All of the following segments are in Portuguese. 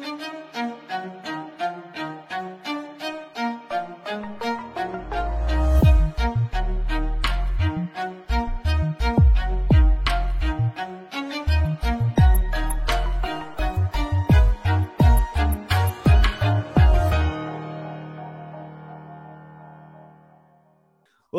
thank you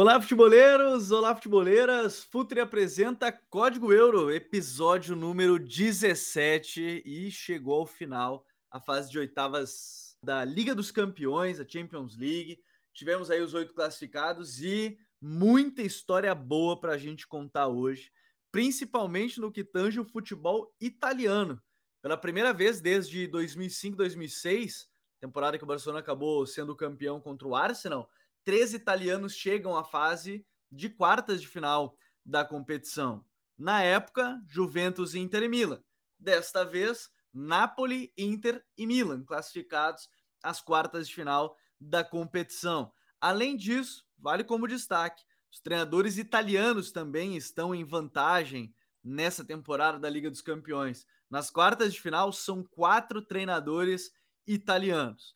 Olá, futeboleiros! Olá, futeboleiras! Futre apresenta Código Euro, episódio número 17 e chegou ao final a fase de oitavas da Liga dos Campeões, a Champions League. Tivemos aí os oito classificados e muita história boa para a gente contar hoje, principalmente no que tange o futebol italiano. Pela primeira vez desde 2005-2006, temporada que o Barcelona acabou sendo campeão contra o Arsenal, três italianos chegam à fase de quartas de final da competição. Na época, Juventus, Inter e Milan. Desta vez, Napoli, Inter e Milan, classificados às quartas de final da competição. Além disso, vale como destaque, os treinadores italianos também estão em vantagem nessa temporada da Liga dos Campeões. Nas quartas de final, são quatro treinadores italianos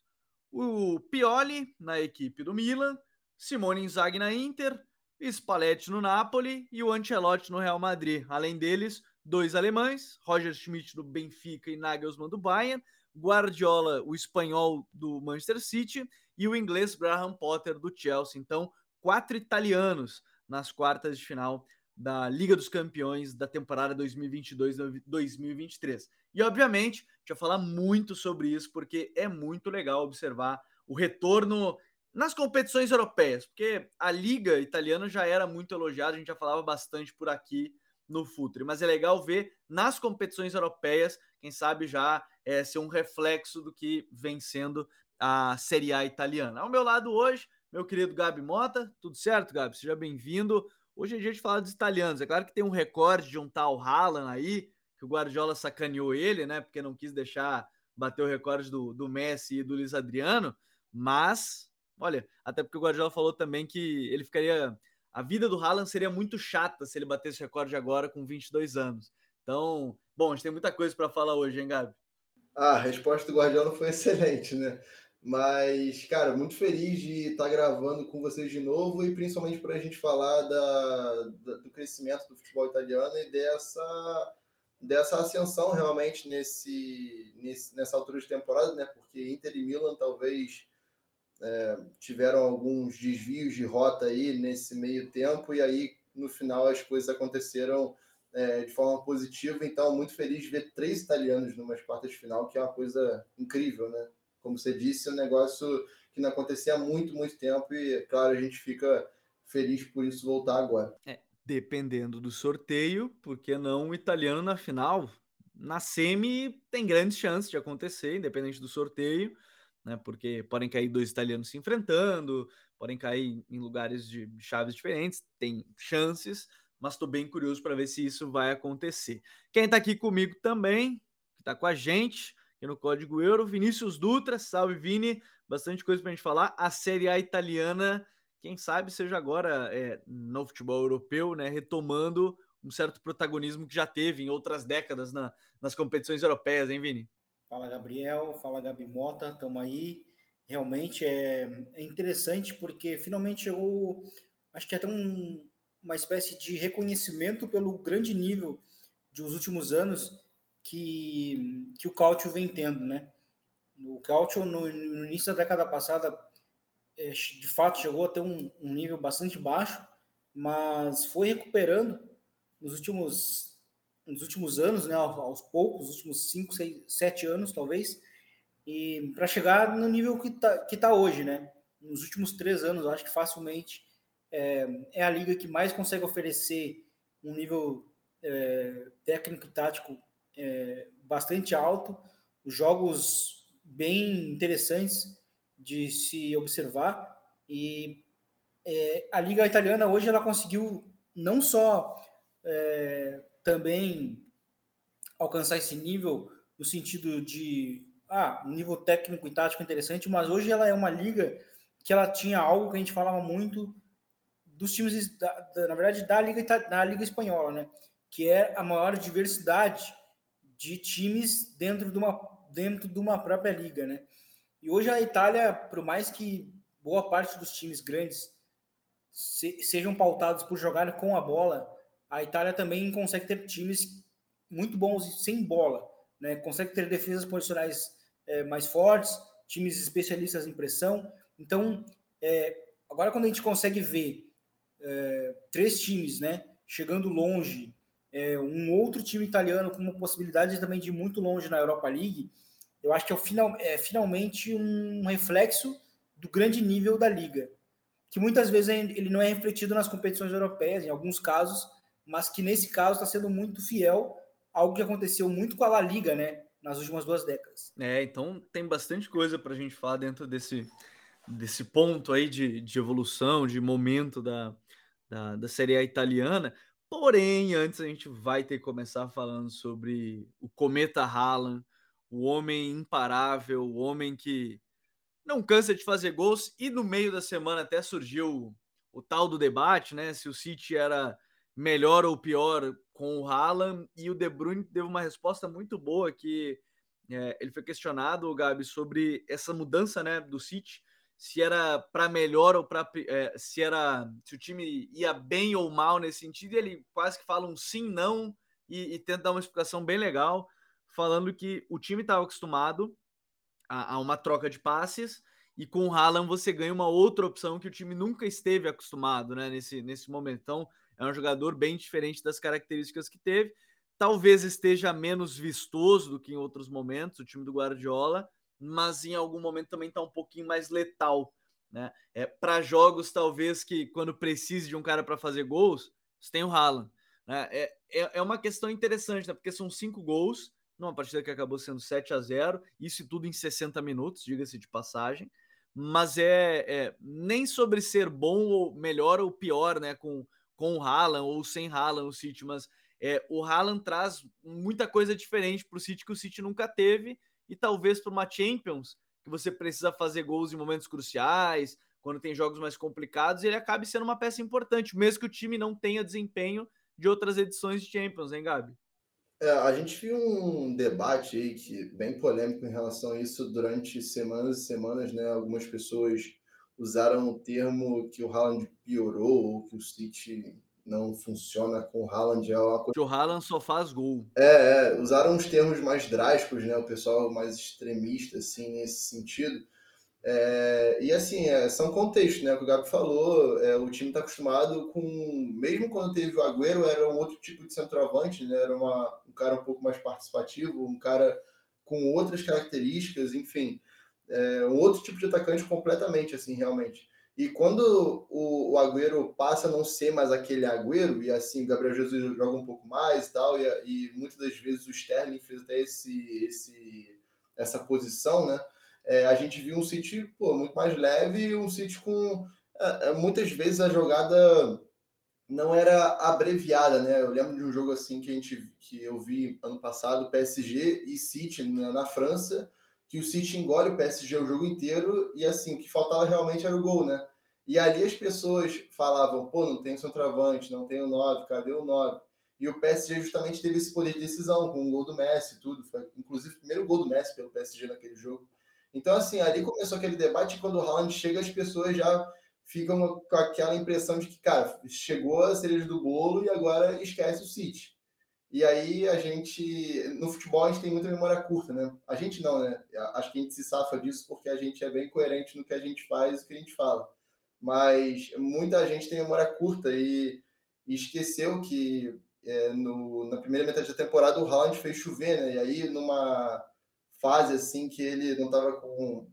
o Pioli na equipe do Milan, Simone Inzaghi na Inter, Spalletti no Napoli e o Ancelotti no Real Madrid. Além deles, dois alemães, Roger Schmidt do Benfica e Nagelsmann do Bayern, Guardiola, o espanhol do Manchester City e o inglês Graham Potter do Chelsea. Então, quatro italianos nas quartas de final da Liga dos Campeões da temporada 2022-2023. E, obviamente, a gente vai falar muito sobre isso, porque é muito legal observar o retorno nas competições europeias, porque a Liga Italiana já era muito elogiada, a gente já falava bastante por aqui no Futre, mas é legal ver nas competições europeias, quem sabe já é, ser um reflexo do que vem sendo a Série A italiana. Ao meu lado hoje, meu querido Gabi Mota, tudo certo, Gabi? Seja bem-vindo. Hoje é dia de falar dos italianos. É claro que tem um recorde de um tal Haaland aí, que o Guardiola sacaneou ele, né? Porque não quis deixar bater o recorde do, do Messi e do Luiz Adriano. Mas, olha, até porque o Guardiola falou também que ele ficaria. A vida do Haaland seria muito chata se ele batesse recorde agora com 22 anos. Então, bom, a gente tem muita coisa para falar hoje, hein, Gabi? Ah, a resposta do Guardiola foi excelente, né? Mas, cara, muito feliz de estar gravando com vocês de novo e principalmente para a gente falar da, da, do crescimento do futebol italiano e dessa, dessa ascensão realmente nesse, nesse, nessa altura de temporada, né? Porque Inter e Milan talvez é, tiveram alguns desvios de rota aí nesse meio tempo e aí no final as coisas aconteceram é, de forma positiva. Então, muito feliz de ver três italianos numa quartas de final, que é uma coisa incrível, né? Como você disse, é um negócio que não acontecia há muito, muito tempo e, claro, a gente fica feliz por isso voltar agora. É, dependendo do sorteio, porque não o italiano na final? Na semi tem grandes chances de acontecer, independente do sorteio, né? Porque podem cair dois italianos se enfrentando, podem cair em lugares de chaves diferentes, tem chances, mas estou bem curioso para ver se isso vai acontecer. Quem está aqui comigo também, que está com a gente, aqui no Código Euro. Vinícius Dutra, salve Vini, bastante coisa para a gente falar. A Série A italiana, quem sabe seja agora é, no futebol europeu, né, retomando um certo protagonismo que já teve em outras décadas na, nas competições europeias, hein, Vini? Fala, Gabriel. Fala, Gabi Mota. Estamos aí. Realmente é, é, interessante porque finalmente chegou, acho que até um, uma espécie de reconhecimento pelo grande nível dos últimos anos que, que o Cautio vem tendo, né? O Cautio, no, no, início da década passada, é, de fato chegou a ter um, um, nível bastante baixo, mas foi recuperando nos últimos, nos últimos anos, né? Aos poucos, nos últimos 5, 6, 7 anos, talvez, e para chegar no nível que está que tá hoje, né? Nos últimos três anos, acho que facilmente é, é a liga que mais consegue oferecer um nível é, técnico e tático é, bastante alto, jogos bem interessantes de se observar e é, a liga italiana hoje ela conseguiu não só é, também alcançar esse nível no sentido de ah, um nível técnico e tático interessante, mas hoje ela é uma liga que ela tinha algo que a gente falava muito dos times da, da, na verdade da liga da liga espanhola, né? Que é a maior diversidade de times dentro de uma, dentro de uma própria liga, né? E hoje a Itália, por mais que boa parte dos times grandes se, sejam pautados por jogar com a bola, a Itália também consegue ter times muito bons sem bola, né? Consegue ter defesas posicionais é, mais fortes, times especialistas em pressão. Então, é, agora quando a gente consegue ver é, três times, né, chegando longe, é, um outro time italiano com uma possibilidade também de ir muito longe na Europa League, eu acho que é, final, é finalmente um reflexo do grande nível da liga, que muitas vezes ele não é refletido nas competições europeias, em alguns casos, mas que nesse caso está sendo muito fiel, algo que aconteceu muito com a La Liga, né, nas últimas duas décadas. É, então tem bastante coisa para a gente falar dentro desse, desse ponto aí de, de evolução, de momento da, da, da Série A italiana. Porém, antes a gente vai ter que começar falando sobre o Cometa Haaland, o homem imparável, o homem que não cansa de fazer gols. E no meio da semana até surgiu o, o tal do debate, né? Se o City era melhor ou pior com o Haaland. E o De Bruyne deu uma resposta muito boa que é, ele foi questionado, Gabi, sobre essa mudança né, do City, se era para melhor ou para é, se era se o time ia bem ou mal nesse sentido. Ele quase que fala um sim, não e, e tenta dar uma explicação bem legal, falando que o time estava acostumado a, a, uma troca de passes e com o Haaland você ganha uma outra opção que o time nunca esteve acostumado, né, nesse nesse momento. Então é um jogador bem diferente das características que teve. Talvez esteja menos vistoso do que em outros momentos, o time do Guardiola, mas em algum momento também está um pouquinho mais letal. Né? É, para jogos, talvez que quando precise de um cara para fazer gols, você tem o Haaland. Né? É, é, é, uma questão interessante, né? porque são cinco gols numa partida que acabou sendo 7 a 0 isso tudo em 60 minutos, diga-se de passagem. Mas é, é, nem sobre ser bom ou melhor ou pior, né? Com, com o Haaland ou sem Haaland no City, mas é, o Haaland traz muita coisa diferente para o City que o City nunca teve e talvez para uma Champions que você precisa fazer gols em momentos cruciais, quando tem jogos mais complicados, ele acabe sendo uma peça importante, mesmo que o time não tenha desempenho de outras edições de Champions, hein, Gabi? É, a gente viu um debate aí que bem polêmico em relação a isso durante semanas e semanas, né? Algumas pessoas usaram o termo que o Haaland piorou ou que o City não funciona com o Haaland. É uma coisa... O Haaland só faz gol. É, é, usaram os termos mais drásticos, né? O pessoal mais extremista, assim, nesse sentido. É, e assim, é, são contextos, né? O que o Gabi falou, é, o time está acostumado com. Mesmo quando teve o Agüero, era um outro tipo de centroavante, né? Era uma, um cara um pouco mais participativo, um cara com outras características, enfim é, um outro tipo de atacante completamente, assim, realmente. E quando o, o Agüero passa a não ser mais aquele Agüero, e assim, o Gabriel Jesus joga um pouco mais e tal, e, e muitas das vezes o Sterling fez até esse, esse, essa posição, né? É, a gente viu um City pô, muito mais leve, um City com. É, é, muitas vezes a jogada não era abreviada, né? Eu lembro de um jogo assim que a gente que eu vi ano passado, PSG e City na, na França, que o City engole o PSG o jogo inteiro e assim, o que faltava realmente era o gol, né? E ali as pessoas falavam, pô, não tem o centroavante, não tem o 9, cadê o 9? E o PSG justamente teve esse poder de decisão, com o gol do Messi e tudo. Foi, inclusive, o primeiro gol do Messi pelo PSG naquele jogo. Então, assim, ali começou aquele debate e quando o Haaland chega, as pessoas já ficam com aquela impressão de que, cara, chegou a cereja do bolo e agora esquece o City. E aí a gente, no futebol, a gente tem muita memória curta, né? A gente não, né? Acho que a gente se safa disso porque a gente é bem coerente no que a gente faz e o que a gente fala. Mas muita gente tem memória curta e, e esqueceu que é, no, na primeira metade da temporada o Haaland fez chover, né? E aí numa fase assim que ele não estava com,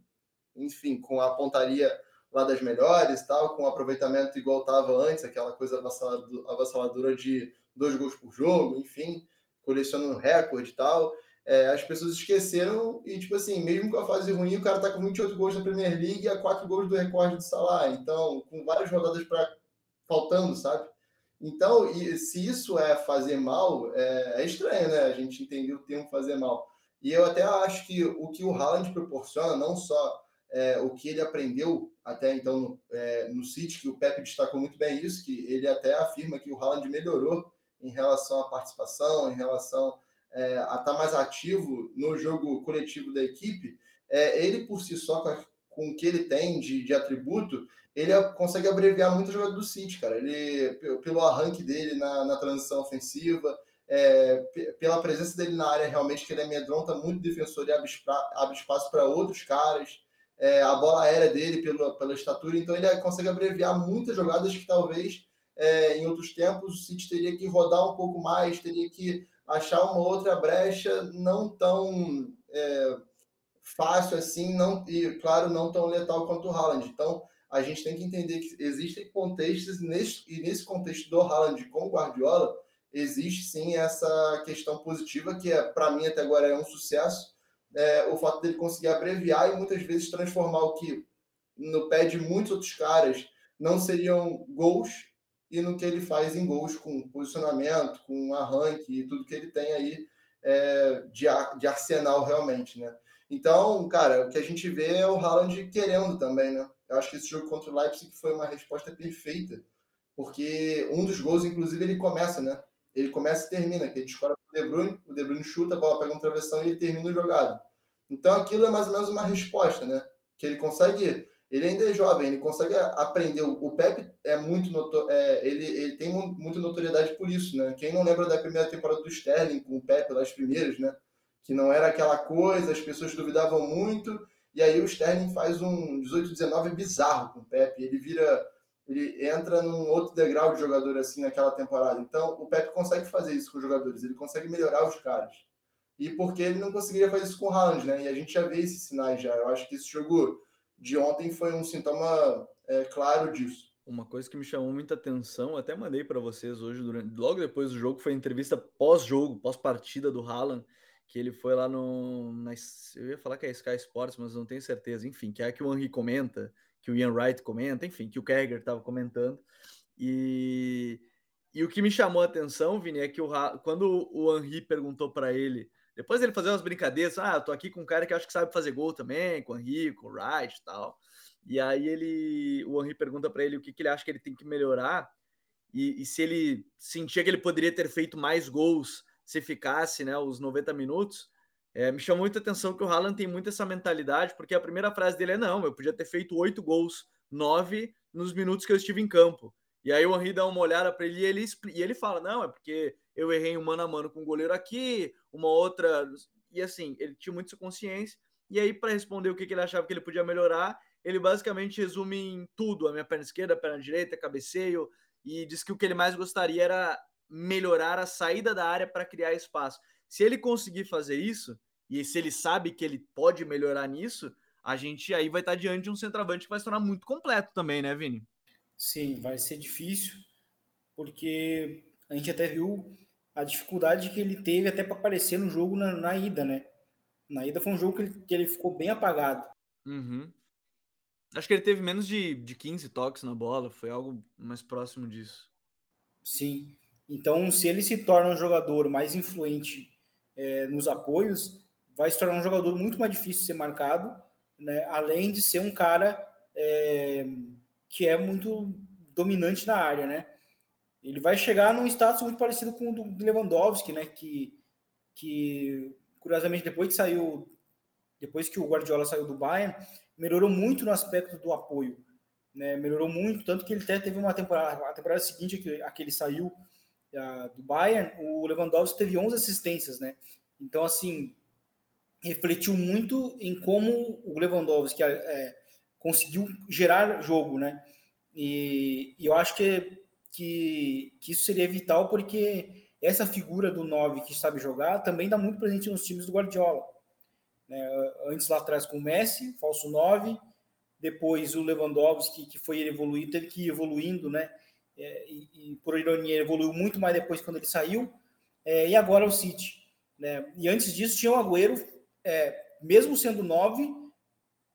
enfim, com a pontaria lá das melhores, tal, com o aproveitamento igual estava antes, aquela coisa avassaladora de dois gols por jogo, enfim, colecionando recorde e tal. É, as pessoas esqueceram e, tipo assim, mesmo com a fase ruim, o cara tá com 28 gols na Premier League e a 4 gols do recorde de Salah. Então, com várias rodadas para faltando, sabe? Então, e, se isso é fazer mal, é, é, estranho, né? A gente entender o termo fazer mal. E eu até acho que o que o Haaland proporciona, não só é, o que ele aprendeu até então no, é, no City, que o Pepe destacou muito bem isso, que ele até afirma que o Haaland melhorou em relação à participação, em relação é, a estar tá mais ativo no jogo coletivo da equipe, é, ele por si só, com, a, com o que ele tem de, de atributo, ele consegue abreviar muito o jogador do City, cara. Ele, pelo arranque dele na, na transição ofensiva, é, pela presença dele na área, realmente, que ele amedronta muito defensor e abre, abre espaço para outros caras. É, a bola aérea dele, pela, pela estatura, então ele consegue abreviar muitas jogadas que talvez é, em outros tempos o City teria que rodar um pouco mais, teria que achar uma outra brecha não tão é, fácil assim, não, e claro, não tão letal quanto o Haaland. Então, a gente tem que entender que existem contextos, nesse, e nesse contexto do Haaland com o Guardiola, existe sim essa questão positiva, que é, para mim até agora é um sucesso, é, o fato dele conseguir abreviar e muitas vezes transformar o que no pé de muitos outros caras não seriam gols e no que ele faz em gols com posicionamento, com arranque e tudo que ele tem aí é, de, de arsenal realmente, né? Então, cara, o que a gente vê é o Haaland querendo também, né? Eu acho que esse jogo contra o Leipzig foi uma resposta perfeita, porque um dos gols, inclusive, ele começa, né? Ele começa e termina, que ele escora o De Bruyne, o De Bruyne chuta, a bola pega um travessão e ele termina o jogado. Então, aquilo é mais ou menos uma resposta, né? Que ele consegue ele ainda é jovem, ele consegue aprender. O Pepe é muito notor... é, ele, ele tem muita notoriedade por isso, né? Quem não lembra da primeira temporada do Sterling com o Pepe, das primeiras, né? Que não era aquela coisa, as pessoas duvidavam muito, e aí o Sterling faz um 18-19 bizarro com o Pepe. Ele vira. Ele entra num outro degrau de jogador assim naquela temporada. Então, o Pepe consegue fazer isso com os jogadores, ele consegue melhorar os caras. E porque ele não conseguiria fazer isso com o Haaland, né? E a gente já vê esses sinais já. Eu acho que esse jogo de ontem foi um sintoma é, claro disso. Uma coisa que me chamou muita atenção, até mandei para vocês hoje, durante, logo depois do jogo, foi a entrevista pós-jogo, pós-partida do Haaland, que ele foi lá no. Na, eu ia falar que é Sky Sports, mas não tenho certeza. Enfim, que é a que o Henry comenta, que o Ian Wright comenta, enfim, que o Kerger estava comentando. E, e o que me chamou a atenção, Vini, é que o, quando o Henry perguntou para ele depois ele fazer umas brincadeiras, ah, tô aqui com um cara que acho que sabe fazer gol também, com o Henrique, com o Wright e tal. E aí ele, o Henri pergunta para ele o que, que ele acha que ele tem que melhorar e, e, se ele sentia que ele poderia ter feito mais gols se ficasse, né, os 90 minutos. É, me chamou muita atenção que o Haaland tem muito essa mentalidade, porque a primeira frase dele é: não, eu podia ter feito oito gols, nove nos minutos que eu estive em campo. E aí o Henri dá uma olhada para ele e ele, e ele fala: não, é porque eu errei um mano a mano com o goleiro aqui, uma outra. E assim, ele tinha muito consciência. E aí, para responder o que, que ele achava que ele podia melhorar, ele basicamente resume em tudo: a minha perna esquerda, a perna direita, cabeceio, e diz que o que ele mais gostaria era melhorar a saída da área para criar espaço. Se ele conseguir fazer isso, e se ele sabe que ele pode melhorar nisso, a gente aí vai estar diante de um centroavante que vai se tornar muito completo também, né, Vini? Sim, vai ser difícil, porque a gente até viu a dificuldade que ele teve até para aparecer no jogo na, na, ida, né? Na ida foi um jogo que ele, que ele ficou bem apagado. Uhum. Acho que ele teve menos de, de 15 toques na bola, foi algo mais próximo disso. Sim. Então, se ele se torna um jogador mais influente é, nos apoios, vai se tornar um jogador muito mais difícil de ser marcado, né? além de ser um cara é, que é muito dominante na área, né? Ele vai chegar num status muito parecido com o do Lewandowski, né? Que, que curiosamente depois que saiu, depois que o Guardiola saiu do Bayern, melhorou muito no aspecto do apoio, né? Melhorou muito, tanto que ele até teve uma temporada, a temporada seguinte que, a que ele saiu a, do Bayern, o Lewandowski teve 11 assistências, né? Então assim refletiu muito em como o Lewandowski é, é conseguiu gerar jogo, né? E, e eu acho que, que, que, isso seria vital porque essa figura do 9 que sabe jogar também dá muito presente nos times do Guardiola. Né? Antes lá atrás com o Messi, falso 9, depois o Lewandowski, que foi evoluindo, teve que ir evoluindo, né? É, e, e, por ironia, evoluiu muito mais depois quando ele saiu. É, e agora o City. Né? E antes disso tinha o Agüero, é, mesmo sendo 9,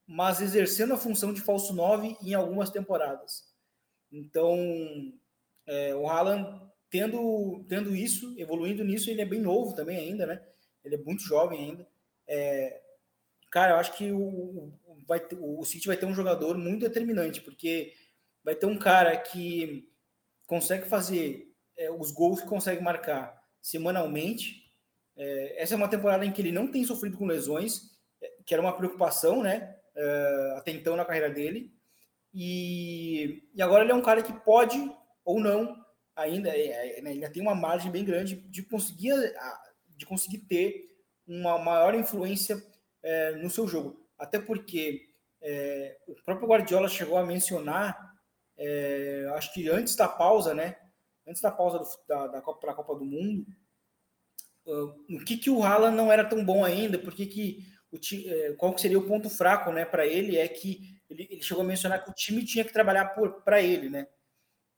mas exercendo a função de falso 9 em algumas temporadas. Então, é, o Haaland, tendo, tendo isso, evoluindo nisso, ele é bem novo também ainda, né? Ele é muito jovem ainda. É, cara, eu acho que o, vai ter, o City vai ter um jogador muito determinante, porque vai ter um cara que consegue fazer é, os gols que consegue marcar semanalmente, É, essa é uma temporada em que ele não tem sofrido com lesões, é, que era uma preocupação, né? É, até então na carreira dele. E, e agora ele é um cara que pode ou não ainda é, é, né, ainda tem uma margem bem grande de conseguir de conseguir ter uma maior influência é, no seu jogo. Até porque é, o próprio Guardiola chegou a mencionar é, acho que antes da pausa né antes da pausa do, da, da Copa para a Copa do Mundo uh, o que que o Haaland não era tão bom ainda por que que o, é, qual seria o ponto fraco né para ele é que ele, ele chegou a mencionar que o time tinha que trabalhar para ele né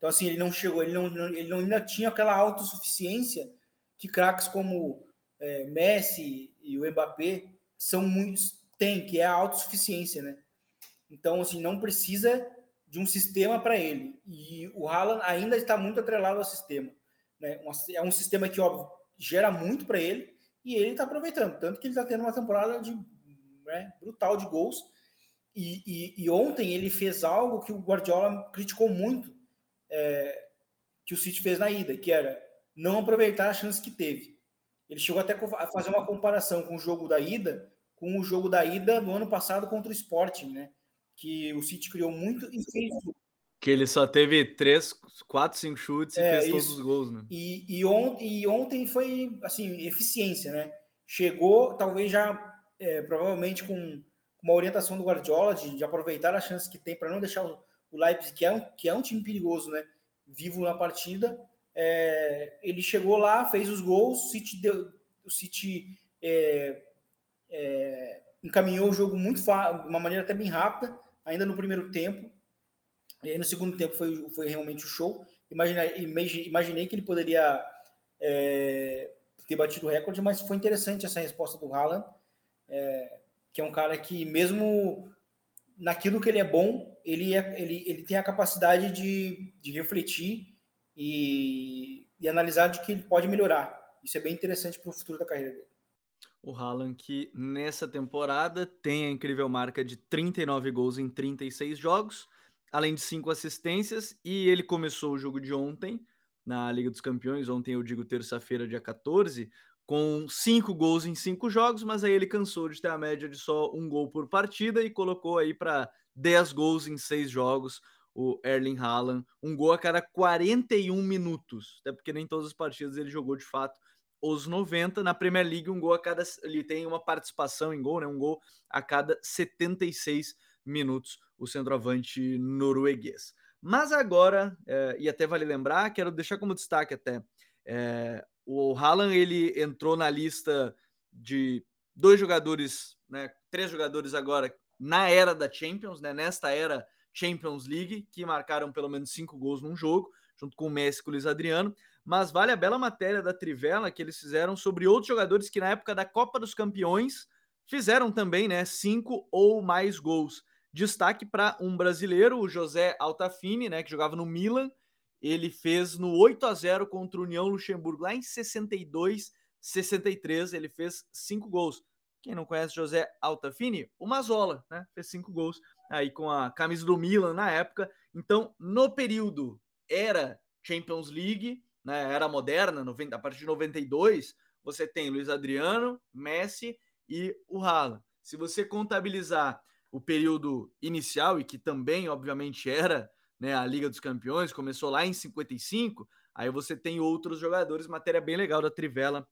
então, assim, ele não chegou, ele não, ele não ainda tinha aquela autossuficiência que craques como é, Messi e o Mbappé são muitos têm, que é a autossuficiência, né? Então, assim, não precisa de um sistema para ele. E o Haaland ainda está muito atrelado ao sistema. Né? É um sistema que, óbvio, gera muito para ele e ele está aproveitando. Tanto que ele está tendo uma temporada de, né, brutal de gols. E, e, e, ontem ele fez algo que o Guardiola criticou muito é, que o City fez na ida, que era não aproveitar a chance que teve. Ele chegou até a fazer uma comparação com o jogo da ida, com o jogo da ida no ano passado contra o Sporting, né? Que o City criou muito e fez. Que ele só teve três, quatro, cinco chutes e é, fez todos os gols, né? E, e, on, e ontem foi, assim, eficiência, né? Chegou, talvez já, é, provavelmente com uma orientação do Guardiola de, de aproveitar a chance que tem para não deixar o, o Leipzig, que é um, que é um time perigoso, né? Vivo na partida. É, ele chegou lá, fez os gols, o City, deu, o City é, é, encaminhou o jogo muito de uma maneira até bem rápida, ainda no primeiro tempo. E aí no segundo tempo foi, foi realmente o show. Imaginei, imaginei que ele poderia é, ter batido o recorde, mas foi interessante essa resposta do Haaland, é, que é um cara que mesmo naquilo que ele é bom, ele, é, ele, ele tem a capacidade de, de refletir e, e analisar de que ele pode melhorar. Isso é bem interessante para o futuro da carreira dele. O Haaland que nessa temporada tem a incrível marca de 39 gols em 36 jogos, além de 5 assistências, e ele começou o jogo de ontem na Liga dos Campeões, ontem eu digo terça-feira, dia 14, com cinco gols em cinco jogos, mas aí ele cansou de ter a média de só um gol por partida e colocou aí para 10 gols em seis jogos o Erling Haaland, um gol a cada 41 minutos, até porque nem todas as partidas ele jogou de fato os 90. Na Premier League, um gol a cada. Ele tem uma participação em gol, né? Um gol a cada 76 minutos, o centroavante norueguês. Mas agora, é, e até vale lembrar, quero deixar como destaque até. É, o Haaland ele entrou na lista de dois jogadores, né, três jogadores agora na era da Champions, né, nesta era Champions League, que marcaram pelo menos cinco gols num jogo, junto com o Messi e o Luiz Adriano. Mas vale a bela matéria da Trivela que eles fizeram sobre outros jogadores que na época da Copa dos Campeões fizeram também, né, cinco ou mais gols. Destaque para um brasileiro, o José Altafini, né, que jogava no Milan, ele fez no 8 a 0 contra o União Luxemburgo, lá em 62, 63, ele fez cinco gols. Quem não conhece José Altafini? O Mazola, né? Fez cinco gols aí com a camisa do Milan na época. Então, no período era Champions League, né? Era moderna, 90, a partir de 92, você tem Luiz Adriano, Messi e o Haaland. Se você contabilizar o período inicial e que também, obviamente, era né, a Liga dos Campeões, começou lá em 55, aí você tem outros jogadores, matéria bem legal da Trivela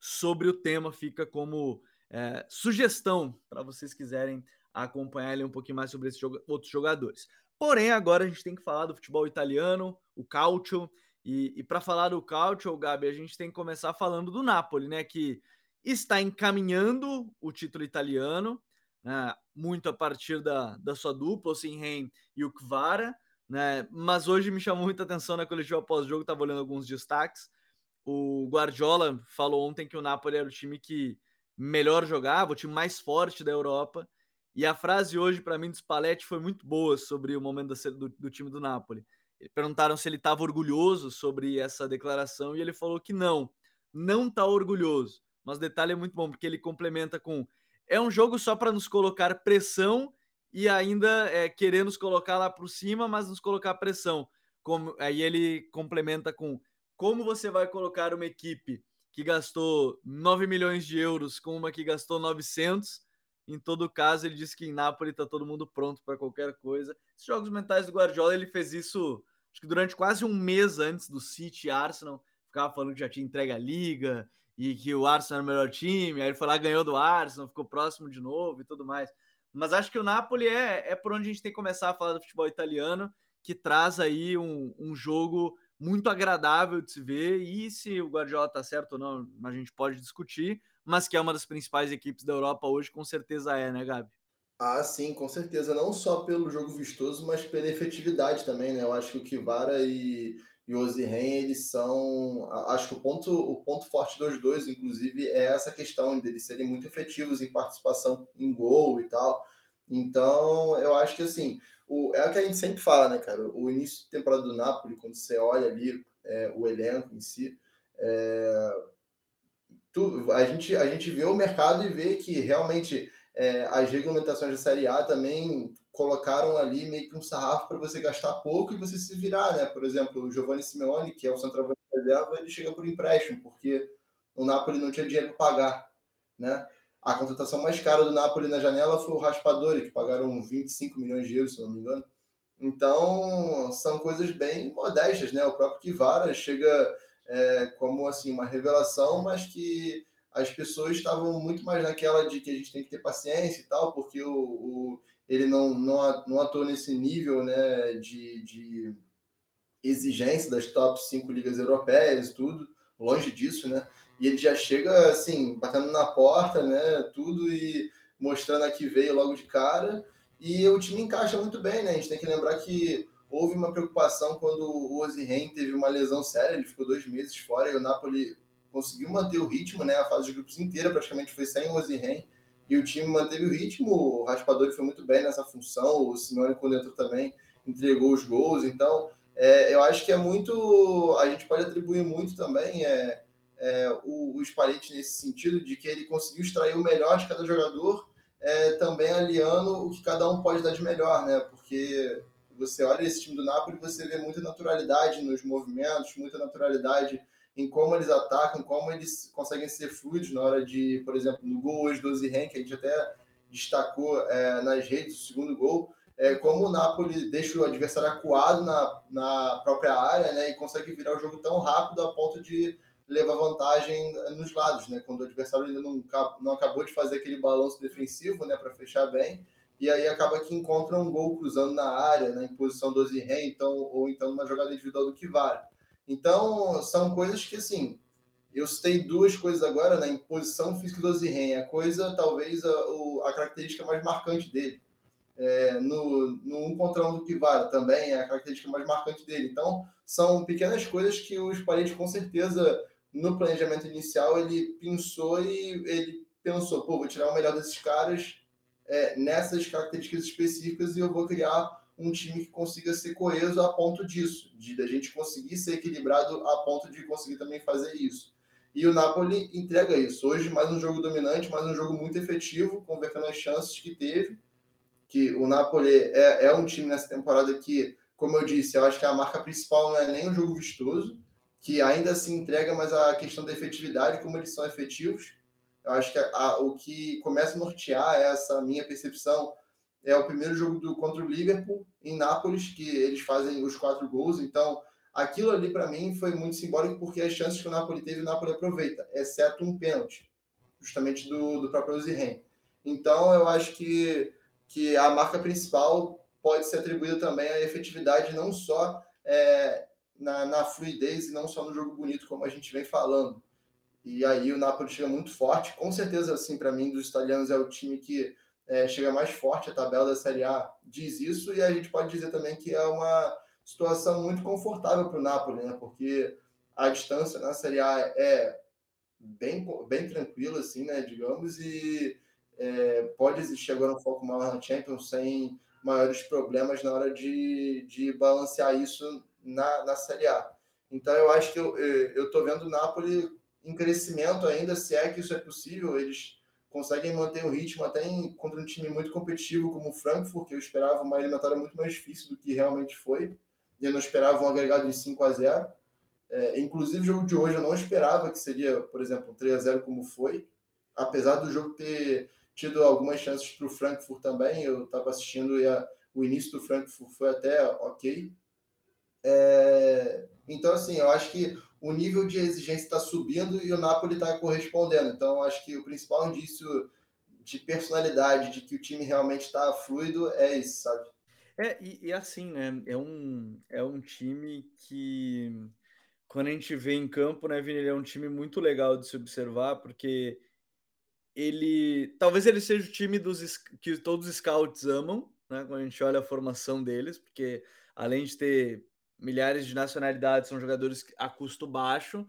sobre o tema, fica como é, sugestão para vocês quiserem acompanhar ele um pouquinho mais sobre esses outros jogadores. Porém, agora a gente tem que falar do futebol italiano, o Calcio, e, e para falar do Calcio, Gabi, a gente tem que começar falando do Napoli, né, que está encaminhando o título italiano, né, muito a partir da, da sua dupla, o Sinren e o Kvara, né, mas hoje me chamou muita atenção na coletiva pós-jogo, estava olhando alguns destaques. O Guardiola falou ontem que o Napoli era o time que melhor jogava, o time mais forte da Europa. E a frase hoje, para mim, do Spalletti foi muito boa sobre o momento do, do time do Napoli. Perguntaram se ele estava orgulhoso sobre essa declaração e ele falou que não, não está orgulhoso. Mas o detalhe é muito bom, porque ele complementa com é um jogo só para nos colocar pressão e ainda é, querer nos colocar lá por cima, mas nos colocar pressão. Como, aí ele complementa com como você vai colocar uma equipe que gastou 9 milhões de euros com uma que gastou 900. Em todo caso, ele disse que em Nápoles está todo mundo pronto para qualquer coisa. Esses jogos mentais do Guardiola, ele fez isso acho que durante quase um mês antes do City e Arsenal. Ficava falando que já tinha entregue a liga e que o Arsenal era o melhor time. Aí ele foi lá, ganhou do Arsenal, ficou próximo de novo e tudo mais. Mas acho que o Napoli é, é por onde a gente tem que começar a falar do futebol italiano, que traz aí um, um jogo muito agradável de se ver. E se o Guardiola tá certo ou não, a gente pode discutir, mas que é uma das principais equipes da Europa hoje, com certeza é, né, Gabi? Ah, sim, com certeza. Não só pelo jogo vistoso, mas pela efetividade também, né? Eu acho que o Kivara e, e o eles são... Acho que o ponto, o ponto forte dos dois, inclusive, é essa questão deles serem muito efetivos em participação em gol e tal. Então, eu acho que, assim, o, é o que a gente sempre fala, né, cara? O início de temporada do Napoli, quando você olha ali é, o elenco em si, é, tu, a, gente, a gente vê o mercado e vê que realmente é, as regulamentações da Série A também colocaram ali meio que um sarrafo para você gastar pouco e você se virar, né? Por exemplo, o Giovanni Simeone, que é o centroavante reserva, ele chega por empréstimo, porque o Napoli não tinha dinheiro para pagar, né? A contratação mais cara do Napoli na janela foi o Raspadori, que pagaram 25 milhões de euros, se não me engano. Então, são coisas bem modestas, né? O próprio Kivara chega é, como assim uma revelação, mas que as pessoas estavam muito mais naquela de que a gente tem que ter paciência e tal, porque o, o ele não, não, não atua nesse nível né, de, de exigência das top 5 ligas europeias tudo, longe disso, né? E ele já chega assim, batendo na porta, né? Tudo e mostrando a que veio logo de cara. E o time encaixa muito bem, né? A gente tem que lembrar que houve uma preocupação quando o Ozihen teve uma lesão séria, ele ficou dois meses fora e o Napoli conseguiu manter o ritmo, né? A fase de grupos inteira praticamente foi sem o Ozihen e o time manteve o ritmo. O Raspadori foi muito bem nessa função, o Simeone quando entrou também entregou os gols. Então, é, eu acho que é muito. A gente pode atribuir muito também é, é, o, o Spalletti nesse sentido de que ele conseguiu extrair o melhor de cada jogador, é, também aliando o que cada um pode dar de melhor, né? Porque você olha esse time do Napoli, você vê muita naturalidade nos movimentos, muita naturalidade em como eles atacam, como eles conseguem ser fluidos na hora de, por exemplo, no gol hoje do Ziren, que a gente até destacou é, nas redes, o segundo gol, é, como o Napoli deixa o adversário acuado na, na própria área né, e consegue virar o jogo tão rápido a ponto de levar vantagem nos lados, né, quando o adversário ainda não, não acabou de fazer aquele balanço defensivo né, para fechar bem, e aí acaba que encontra um gol cruzando na área, né, em posição do Ziren, então, ou então uma jogada individual do Kivar. Então, são coisas que, assim, eu citei duas coisas agora, né? imposição física do Ziren, a coisa, talvez, a, a característica mais marcante dele. É, no, no um contra um do Kivara também é a característica mais marcante dele. Então, são pequenas coisas que os paredes, com certeza, no planejamento inicial, ele pensou e ele pensou, pô, vou tirar o melhor desses caras é, nessas características específicas e eu vou criar um time que consiga ser coeso a ponto disso, de a gente conseguir ser equilibrado a ponto de conseguir também fazer isso. E o Napoli entrega isso. Hoje, mais um jogo dominante, mais um jogo muito efetivo, convertendo as chances que teve. Que o Napoli é, é um time nessa temporada que, como eu disse, eu acho que a marca principal não é nem o jogo vistoso, que ainda se entrega, mas a questão da efetividade, como eles são efetivos. Eu acho que a, a, o que começa a nortear essa minha percepção é o primeiro jogo do, contra o Liverpool em Nápoles, que eles fazem os quatro gols. Então, aquilo ali para mim foi muito simbólico, porque as chances que o Napoli teve, o Napoli aproveita, exceto um pênalti, justamente do, do próprio Ozirren. Então, eu acho que, que a marca principal pode ser atribuída também à efetividade, não só é, na, na fluidez e não só no jogo bonito, como a gente vem falando. E aí o Napoli chega muito forte. Com certeza, assim, para mim, dos italianos é o time que é, chega mais forte, a tabela da Série A diz isso, e a gente pode dizer também que é uma situação muito confortável para o Napoli, né? porque a distância na Série A é bem, bem tranquila, assim, né? digamos, e é, pode existir agora um foco maior na Champions sem maiores problemas na hora de, de balancear isso na, na Série A. Então, eu acho que eu estou vendo o Napoli em crescimento ainda, se é que isso é possível, eles conseguem manter o ritmo até em, contra um time muito competitivo como o Frankfurt, que eu esperava uma eliminatória muito mais difícil do que realmente foi. E eu não esperava um agregado de 5 a 0. É, inclusive, o jogo de hoje eu não esperava que seria, por exemplo, um 3 a 0 como foi, apesar do jogo ter tido algumas chances para o Frankfurt também. Eu estava assistindo e a, o início do Frankfurt foi até ok. É, então, assim, eu acho que o nível de exigência está subindo e o Napoli está correspondendo. Então, acho que o principal indício de personalidade, de que o time realmente está fluido, é isso, sabe? É, e, e, assim, né? É um, é um time que, quando a gente vê em campo, né, Vini, ele é um time muito legal de se observar, porque ele. Talvez ele seja o time dos que todos os scouts amam, né? Quando a gente olha a formação deles, porque além de ter milhares de nacionalidades, são jogadores a custo baixo,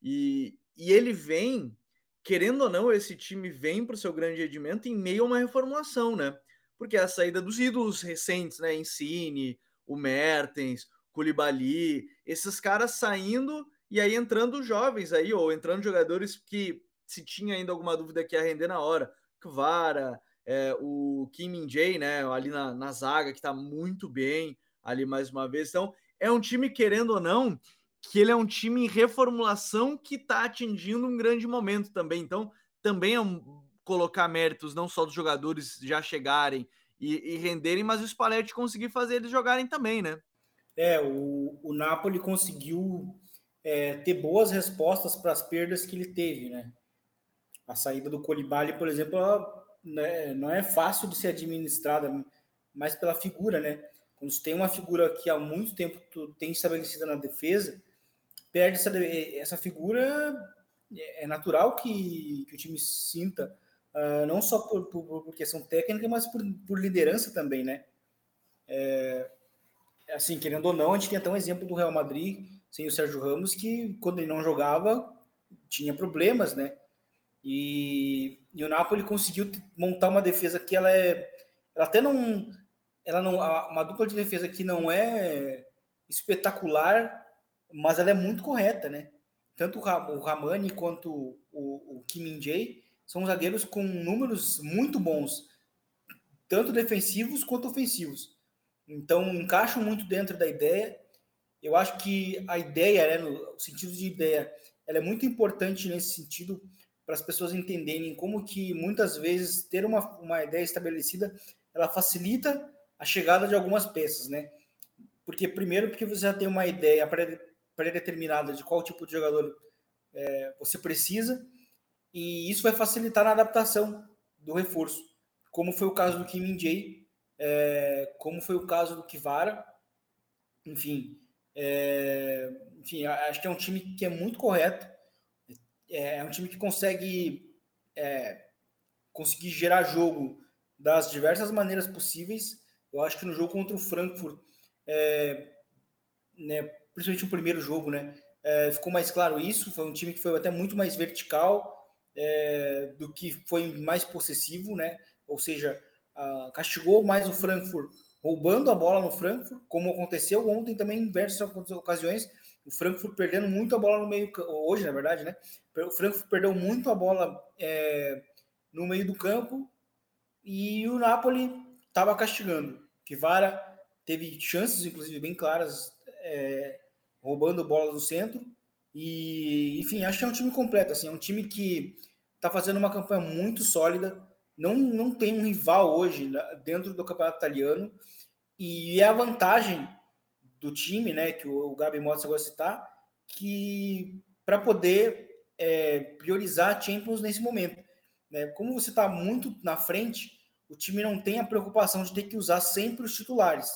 e, e ele vem, querendo ou não, esse time vem para o seu grande rendimento em meio a uma reformulação, né? Porque a saída dos ídolos recentes, né? Insigne, o Mertens, Koulibaly, esses caras saindo e aí entrando jovens aí, ou entrando jogadores que se tinha ainda alguma dúvida que ia render na hora. Kvara, é, o Kim Min Jae, né? Ali na, na zaga, que está muito bem ali mais uma vez. Então, é um time, querendo ou não, que ele é um time em reformulação que está atingindo um grande momento também. Então, também é um, colocar méritos não só dos jogadores já chegarem e, e renderem, mas o Spalletti conseguir fazer eles jogarem também, né? É, o, o Napoli conseguiu é, ter boas respostas para as perdas que ele teve, né? A saída do Colibali, por exemplo, ela, né, não é fácil de ser administrada, mas pela figura, né? Quando você tem uma figura que há muito tempo tu tem estabelecida na defesa, perde essa, essa figura, é natural que, que o time sinta, uh, não só por, por, por, questão técnica, mas por, por liderança também, né? É, assim, querendo ou não, a gente tem até um exemplo do Real Madrid sem o Sérgio Ramos, que quando ele não jogava, tinha problemas, né? E, e o Napoli conseguiu montar uma defesa que ela é. Ela até não ela não uma dupla de defesa que não é espetacular, mas ela é muito correta, né? Tanto o Ramani quanto o, o Kim Jae são zagueiros com números muito bons, tanto defensivos quanto ofensivos. Então encaixam muito dentro da ideia. Eu acho que a ideia, né, no sentido de ideia, ela é muito importante nesse sentido para as pessoas entenderem como que muitas vezes ter uma, uma ideia estabelecida ela facilita a chegada de algumas peças, né? Porque primeiro porque você já tem uma ideia pré-determinada de qual tipo de jogador é, você precisa e isso vai facilitar na adaptação do reforço, como foi o caso do Kim Jae, é, como foi o caso do Kivara, enfim, é, enfim, acho que é um time que é muito correto, é, é um time que consegue é, conseguir gerar jogo das diversas maneiras possíveis eu acho que no jogo contra o Frankfurt, é, né, principalmente o primeiro jogo, né, é, ficou mais claro isso. Foi um time que foi até muito mais vertical é, do que foi mais possessivo, né? Ou seja, a, castigou mais o Frankfurt roubando a bola no Frankfurt, como aconteceu ontem também em diversas ocasiões. O Frankfurt perdendo muito a bola no meio, hoje na verdade, né? O Frankfurt perdeu muito a bola é, no meio do campo e o Napoli estava castigando. Kivara teve chances, inclusive, bem claras, é, roubando bola do centro. E, enfim, acho que é um time completo. Assim, é um time que está fazendo uma campanha muito sólida. Não, não tem um rival hoje dentro do campeonato italiano. E é a vantagem do time, né, que o, o Gabi Mota de citar, que para poder é, priorizar a Champions nesse momento. Né? Como você está muito na frente, o time não tem a preocupação de ter que usar sempre os titulares.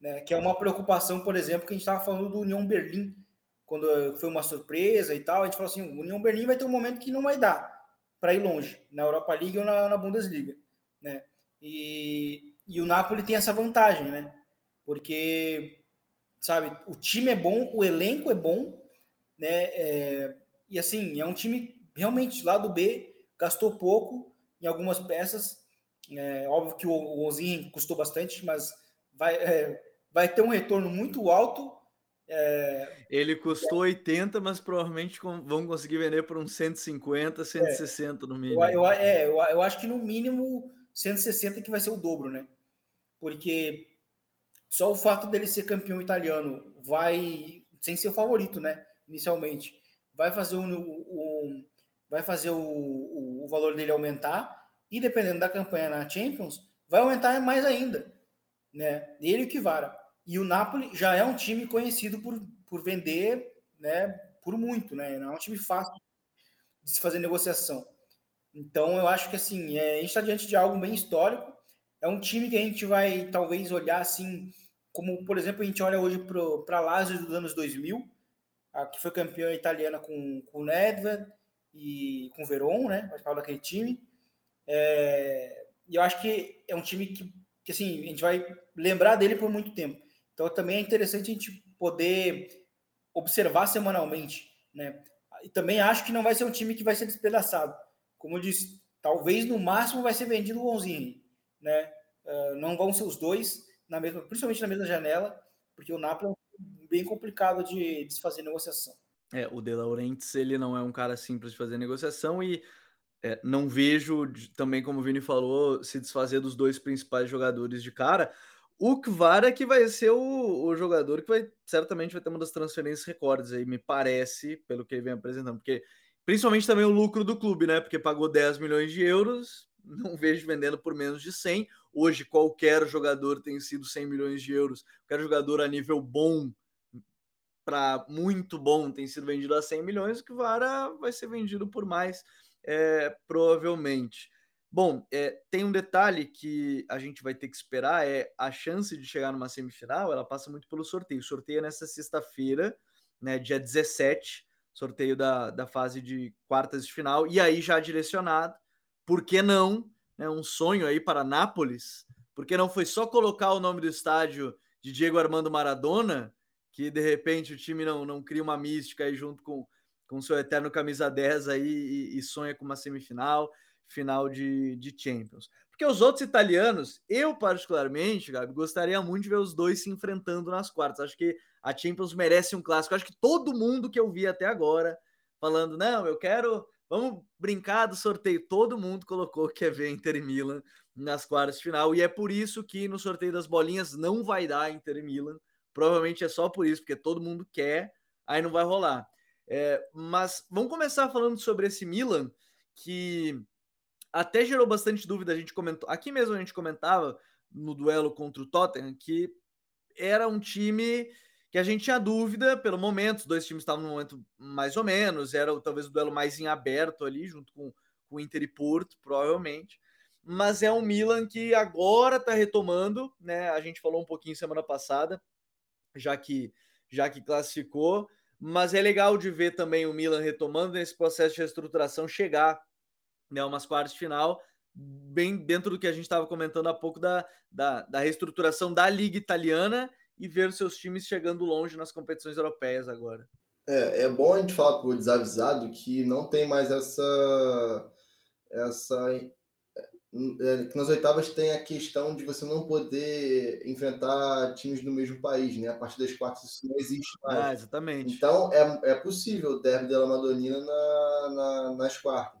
Né? Que é uma preocupação, por exemplo, que a gente estava falando do União Berlim, quando foi uma surpresa e tal. A gente falou assim: o União Berlim vai ter um momento que não vai dar para ir longe, na Europa League ou na, na Bundesliga. Né? E, e o Napoli tem essa vantagem, né? Porque, sabe, o time é bom, o elenco é bom, né? É, e assim, é um time realmente lá do B, gastou pouco em algumas peças, é óbvio que o, Ozin custou bastante, mas vai, é, vai ter um retorno muito alto. É... Ele custou 80, mas provavelmente vão conseguir vender por uns 150, 160 no mínimo. Eu, eu, é, eu, eu acho que no mínimo 160 que vai ser o dobro, né? Porque só o fato dele ser campeão italiano vai sem ser o favorito, né? Inicialmente. Vai fazer o, o vai fazer o, o, o, valor dele aumentar e dependendo da campanha na Champions, vai aumentar mais ainda, né? Ele que vara. E o Napoli já é um time conhecido por, por vender, né? Por muito, né? Não é um time fácil de se fazer negociação. Então, eu acho que assim, é, a gente está diante de algo bem histórico. É um time que a gente vai talvez olhar assim, como por exemplo, a gente olha hoje para a Lazio dos anos 2000, a, que foi campeã italiana com, com o Nedved e com o Veron, né? Participava daquele time. É, e eu acho que é um time que, que assim, a gente vai lembrar dele por muito tempo. Então também é interessante a gente poder observar semanalmente, né? E também acho que não vai ser um time que vai ser despedaçado. Como eu disse, talvez no máximo vai ser vendido o Gonzini, né? Uh, não vão ser os dois na mesma, principalmente na mesma janela, porque o Napoli é bem complicado de, de fazer negociação. É, o De Laurentiis, ele não é um cara simples de fazer negociação e é, não vejo também, como o Vini falou, se desfazer dos dois principais jogadores de cara. O Kvara que vai ser o, o, jogador que vai certamente vai ter uma das transferências recordes aí, me parece, pelo que ele vem apresentando, porque principalmente também o lucro do clube, né? Porque pagou 10 milhões de euros, não vejo vendendo por menos de 100. Hoje qualquer jogador tem sido 100 milhões de euros. Qualquer jogador a nível bom para muito bom tem sido vendido a 100 milhões, o Kvara vai ser vendido por mais é, provavelmente. Bom, é, tem um detalhe que a gente vai ter que esperar, é a chance de chegar numa semifinal, ela passa muito pelo sorteio. Sorteio é nessa sexta-feira, né, dia 17, sorteio da, da fase de quartas de final, e aí já direcionado, por que não, né, um sonho aí para Nápoles, porque não foi só colocar o nome do estádio de Diego Armando Maradona, que de repente o time não, não cria uma mística aí junto com com seu eterno camisa 10 aí e, e sonha com uma semifinal, final de, de Champions. Porque os outros italianos, eu particularmente, Gabi, gostaria muito de ver os dois se enfrentando nas quartas. Acho que a Champions merece um clássico. Acho que todo mundo que eu vi até agora falando, não, eu quero, vamos brincar do sorteio. Todo mundo colocou que é ver Inter e Milan nas quartas de final. E é por isso que no sorteio das bolinhas não vai dar Inter e Milan. Provavelmente é só por isso, porque todo mundo quer, aí não vai rolar. É, mas vamos começar falando sobre esse Milan, que até gerou bastante dúvida. A gente comentou, aqui mesmo a gente comentava no duelo contra o Tottenham que era um time que a gente tinha dúvida pelo momento. Os dois times estavam no momento mais ou menos, era talvez o duelo mais em aberto ali, junto com, com o Inter e Porto, provavelmente. Mas é um Milan que agora está retomando, né? A gente falou um pouquinho semana passada, já que já que classificou mas é legal de ver também o Milan retomando nesse processo de reestruturação chegar né, umas quartas de final, bem dentro do que a gente estava comentando há pouco da, da, da, reestruturação da Liga Italiana e ver seus times chegando longe nas competições europeias agora. É, é bom a gente falar para o desavisado que não tem mais essa, essa que nas oitavas tem a questão de você não poder enfrentar times do mesmo país, né? A partir das quartas isso não existe mais. Ah, exatamente. Então é, é possível o derby della Madonnina na, na, nas quartas.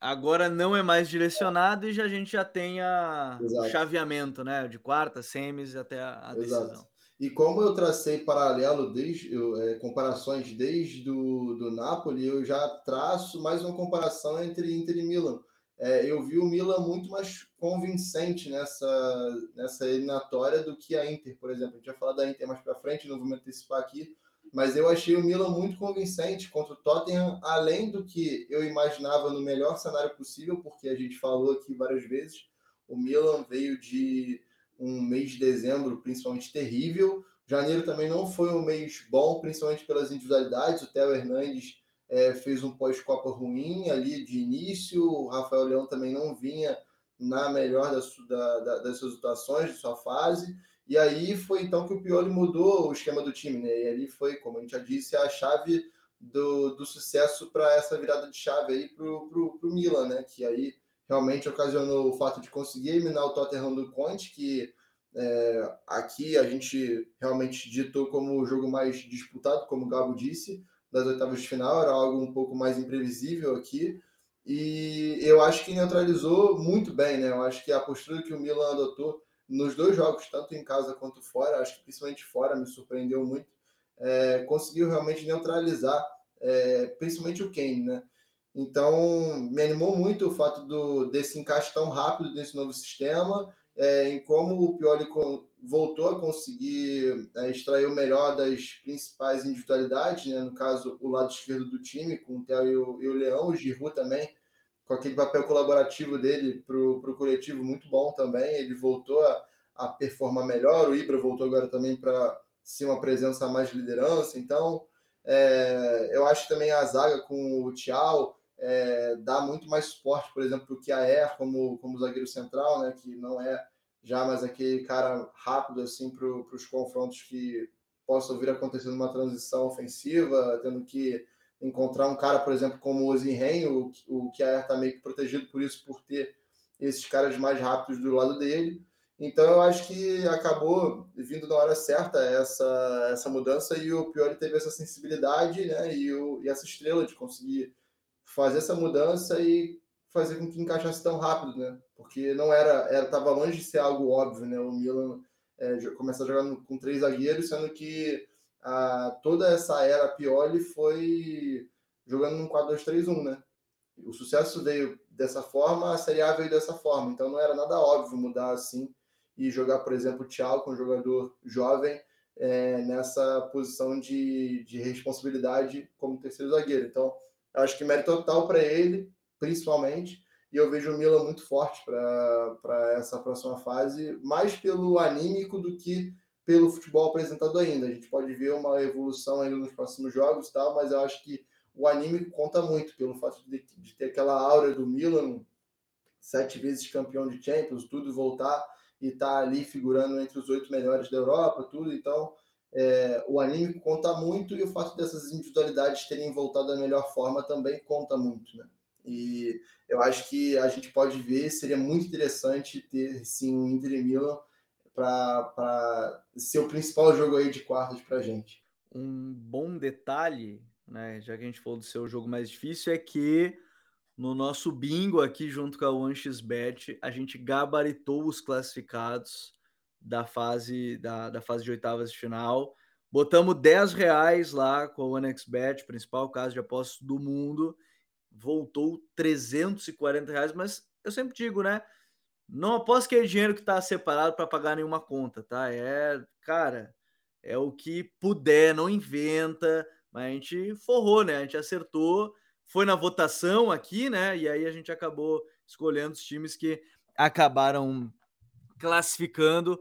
Agora não é mais direcionado e já, a gente já tem a, o chaveamento, né? De quarta, semis até a, a decisão. Exato. E como eu tracei paralelo desde eu, é, comparações desde do, do Napoli, eu já traço mais uma comparação entre Inter e Milan é, eu vi o Milan muito mais convincente nessa, nessa eliminatória do que a Inter, por exemplo. A gente vai falar da Inter mais para frente, não vou me antecipar aqui, mas eu achei o Milan muito convincente contra o Tottenham, além do que eu imaginava no melhor cenário possível, porque a gente falou aqui várias vezes, o Milan veio de um mês de dezembro principalmente terrível, janeiro também não foi um mês bom, principalmente pelas individualidades, o Theo Hernandes é, fez um pós-Copa ruim ali de início, o Rafael Leão também não vinha na melhor das, da, da, das suas atuações, de sua fase, e aí foi então que o Pioli mudou o esquema do time, né? E ali foi, como a gente já disse, a chave do, do sucesso para essa virada de chave aí para o Milan, né? Que aí realmente ocasionou o fato de conseguir eliminar o Tottenham do Conte, que é, aqui a gente realmente ditou como o jogo mais disputado, como o Gabo disse, das oitavas de final, era algo um pouco mais imprevisível aqui. E eu acho que neutralizou muito bem, né? Eu acho que a postura que o Milan adotou nos dois jogos, tanto em casa quanto fora, acho que principalmente fora, me surpreendeu muito. é, conseguiu realmente neutralizar, é, principalmente o Kane, né? Então, me animou muito o fato do, desse encaixe tão rápido desse novo sistema, é, em como o Pioli voltou a conseguir é, extrair o melhor das principais individualidades, né? no caso, o lado esquerdo do time, com o Theo e o, e o Leão, o Giroud também, com aquele papel colaborativo dele para o coletivo muito bom também, ele voltou a, a performar melhor, o Ibra voltou agora também para ser uma presença mais de liderança, então é, eu acho também a zaga com o Thiago, é, dá muito mais suporte, por exemplo, para o Kiaer como, como zagueiro central, né, que não é já mais aquele cara rápido assim para os confrontos que possam vir acontecendo uma transição ofensiva, tendo que encontrar um cara, por exemplo, como o Zinhen, o, o Kiaer está meio que protegido por isso, por ter esses caras mais rápidos do lado dele. Então eu acho que acabou vindo na hora certa essa, essa mudança e o Piori teve essa sensibilidade né, e, o, e essa estrela de conseguir fazer essa mudança e fazer com que encaixasse tão rápido, né? Porque não era, era tava longe de ser algo óbvio, né? O Milan é, começar jogando com três zagueiros, sendo que a, toda essa era Pioli foi jogando num 4-2-3-1, né? O sucesso veio dessa forma, a Série A veio dessa forma, então não era nada óbvio mudar assim e jogar, por exemplo, o Thiago, com um jogador jovem, é, nessa posição de, de responsabilidade como terceiro zagueiro. Então, eu acho que mérito total para ele, principalmente, e eu vejo o Milan muito forte para essa próxima fase, mais pelo anímico do que pelo futebol apresentado ainda. A gente pode ver uma evolução ainda nos próximos jogos, tal, mas eu acho que o anímico conta muito pelo fato de, de ter aquela aura do Milan, sete vezes campeão de Champions, tudo voltar e estar tá ali figurando entre os oito melhores da Europa, tudo. Então, é, o anime conta muito e o fato dessas individualidades terem voltado da melhor forma também conta muito, né? E eu acho que a gente pode ver, seria muito interessante ter sim o Inter Milan para ser o principal jogo aí de quartas para gente. Um bom detalhe, né, já que a gente falou do seu jogo mais difícil, é que no nosso bingo aqui junto com a OneXBet, a gente gabaritou os classificados da fase da, da fase de oitavas de final. Botamos 10 reais lá com a OneXBet, principal caso de apostas do mundo. Voltou 340 reais, mas eu sempre digo, né? Não aposto que é dinheiro que está separado para pagar nenhuma conta, tá? É, cara, é o que puder, não inventa, mas a gente forrou, né? A gente acertou, foi na votação aqui, né? E aí a gente acabou escolhendo os times que acabaram classificando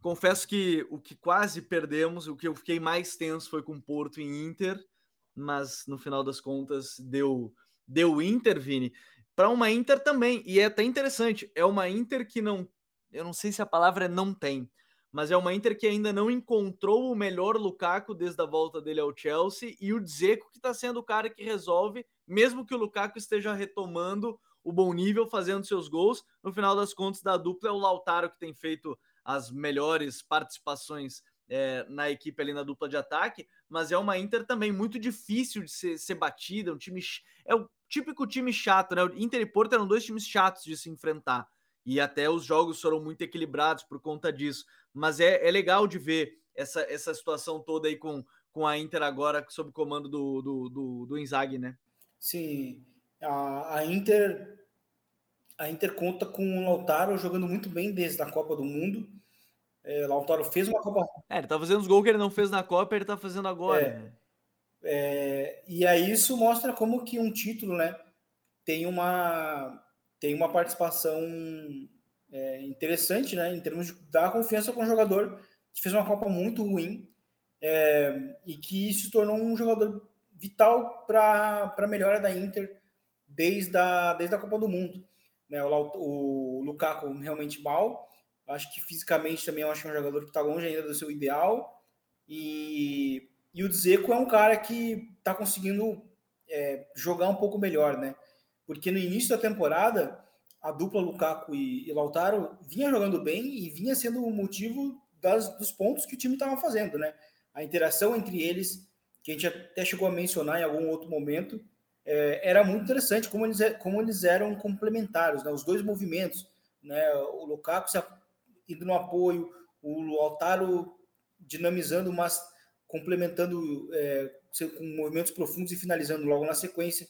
Confesso que o que quase perdemos, o que eu fiquei mais tenso foi com Porto e Inter, mas no final das contas deu deu Inter, Vini. Para uma Inter também, e é até interessante, é uma Inter que não, eu não sei se a palavra é não tem, mas é uma Inter que ainda não encontrou o melhor Lukaku desde a volta dele ao Chelsea e o Dzeko que está sendo o cara que resolve, mesmo que o Lukaku esteja retomando o bom nível, fazendo seus gols. No final das contas, da dupla é o Lautaro que tem feito as melhores participações é, na equipe ali na dupla de ataque, mas é uma Inter também muito difícil de ser, ser batida, um time é o típico time chato, né? O Inter e Porto eram dois times chatos de se enfrentar e até os jogos foram muito equilibrados por conta disso. Mas é, é legal de ver essa, essa situação toda aí com, com a Inter agora sob comando do, do, do, do Inzaghi, né? Sim, a, a Inter a Inter conta com o Lautaro jogando muito bem desde a Copa do Mundo. É, Lautaro fez uma Copa. É, ele tá fazendo os gols que ele não fez na Copa, ele tá fazendo agora. É, né? é, e aí isso mostra como que um título, né, tem uma tem uma participação é, interessante, né, em termos de dar confiança com um jogador que fez uma Copa muito ruim é, e que se tornou um jogador vital para a melhora da Inter desde a, desde a Copa do Mundo. Né? O, o Lukaku realmente mal. Acho que fisicamente também eu acho é um jogador que está longe ainda do seu ideal. E, e o Dzeko é um cara que está conseguindo é, jogar um pouco melhor, né? Porque no início da temporada, a dupla Lukaku e, e Lautaro vinha jogando bem e vinha sendo o motivo das, dos pontos que o time estava fazendo, né? A interação entre eles, que a gente até chegou a mencionar em algum outro momento, é, era muito interessante como eles, como eles eram complementares, né? os dois movimentos, né? o Lukaku indo no apoio, o Lautaro dinamizando, mas complementando é, com movimentos profundos e finalizando logo na sequência.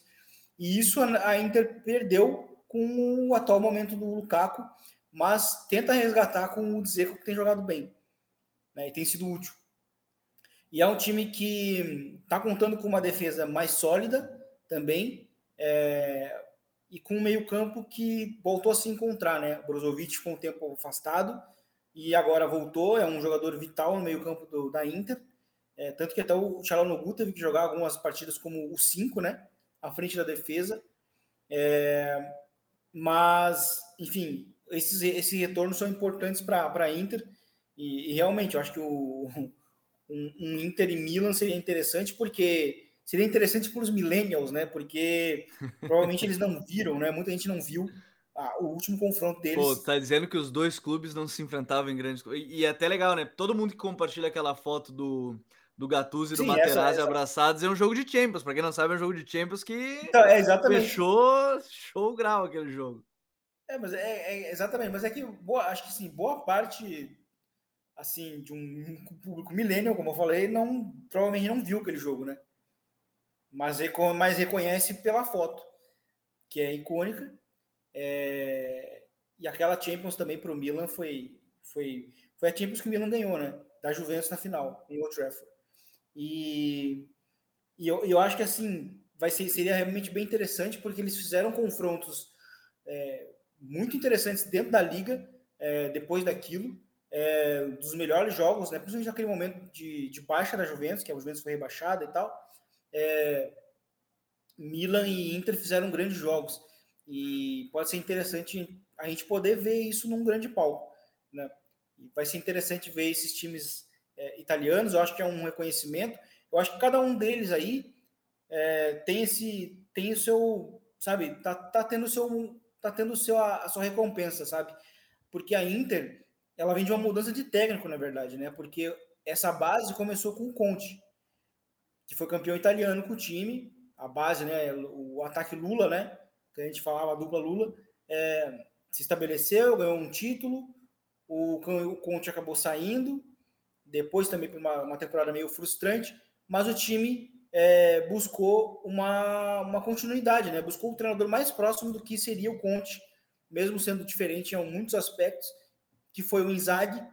E isso a Inter perdeu com o atual momento do Lukaku, mas tenta resgatar com o Dzeko que tem jogado bem né, e tem sido útil. E é um time que está contando com uma defesa mais sólida também, é, e com um meio-campo que voltou a se encontrar, né? Brozovic com o tempo afastado e agora voltou, é um jogador vital no meio-campo da Inter. É, tanto que até o Chalanogu teve que jogar algumas partidas como o 5, né? À frente da defesa. É, mas, enfim, esses, esses retornos são importantes para a Inter. E, e, realmente, eu acho que o, um, um Inter e Milan seria interessante, porque seria interessante para os millennials, né? Porque provavelmente eles não viram, né? Muita gente não viu ah, o último confronto deles. Pô, tá dizendo que os dois clubes não se enfrentavam em grandes. E, e é até legal, né? Todo mundo que compartilha aquela foto do, do Gattuso e do Materazzi essa, essa... abraçados é um jogo de Champions. Para quem não sabe, é um jogo de Champions que então, é exatamente. fechou show grau aquele jogo. É, mas é, é, exatamente, mas é que boa, acho que sim, boa parte assim de um, um público millennial, como eu falei, não provavelmente não viu aquele jogo, né? Mas, mas reconhece pela foto, que é icônica. É, e aquela Champions também para o Milan foi, foi, foi a Champions que o Milan ganhou, né? Da Juventus na final, em Old Trafford. E, e eu, eu acho que assim vai ser, seria realmente bem interessante porque eles fizeram confrontos é, muito interessantes dentro da liga é, depois daquilo. É, dos melhores jogos, né? principalmente naquele momento de, de baixa da Juventus, que a Juventus foi rebaixada e tal. É, Milan e Inter fizeram grandes jogos e pode ser interessante a gente poder ver isso num grande palco, né? E vai ser interessante ver esses times é, italianos. Eu acho que é um reconhecimento. Eu acho que cada um deles aí é, tem esse tem o seu sabe tá, tá tendo seu tá tendo seu a, a, sua recompensa sabe porque a Inter ela vem de uma mudança de técnico na verdade né porque essa base começou com o Conte que foi campeão italiano com o time a base né o ataque Lula né que a gente falava a dupla Lula é, se estabeleceu ganhou um título o, o Conte acabou saindo depois também por uma, uma temporada meio frustrante, mas o time é, buscou uma, uma continuidade, né? Buscou o treinador mais próximo do que seria o Conte, mesmo sendo diferente em muitos aspectos, que foi o Inzaghi,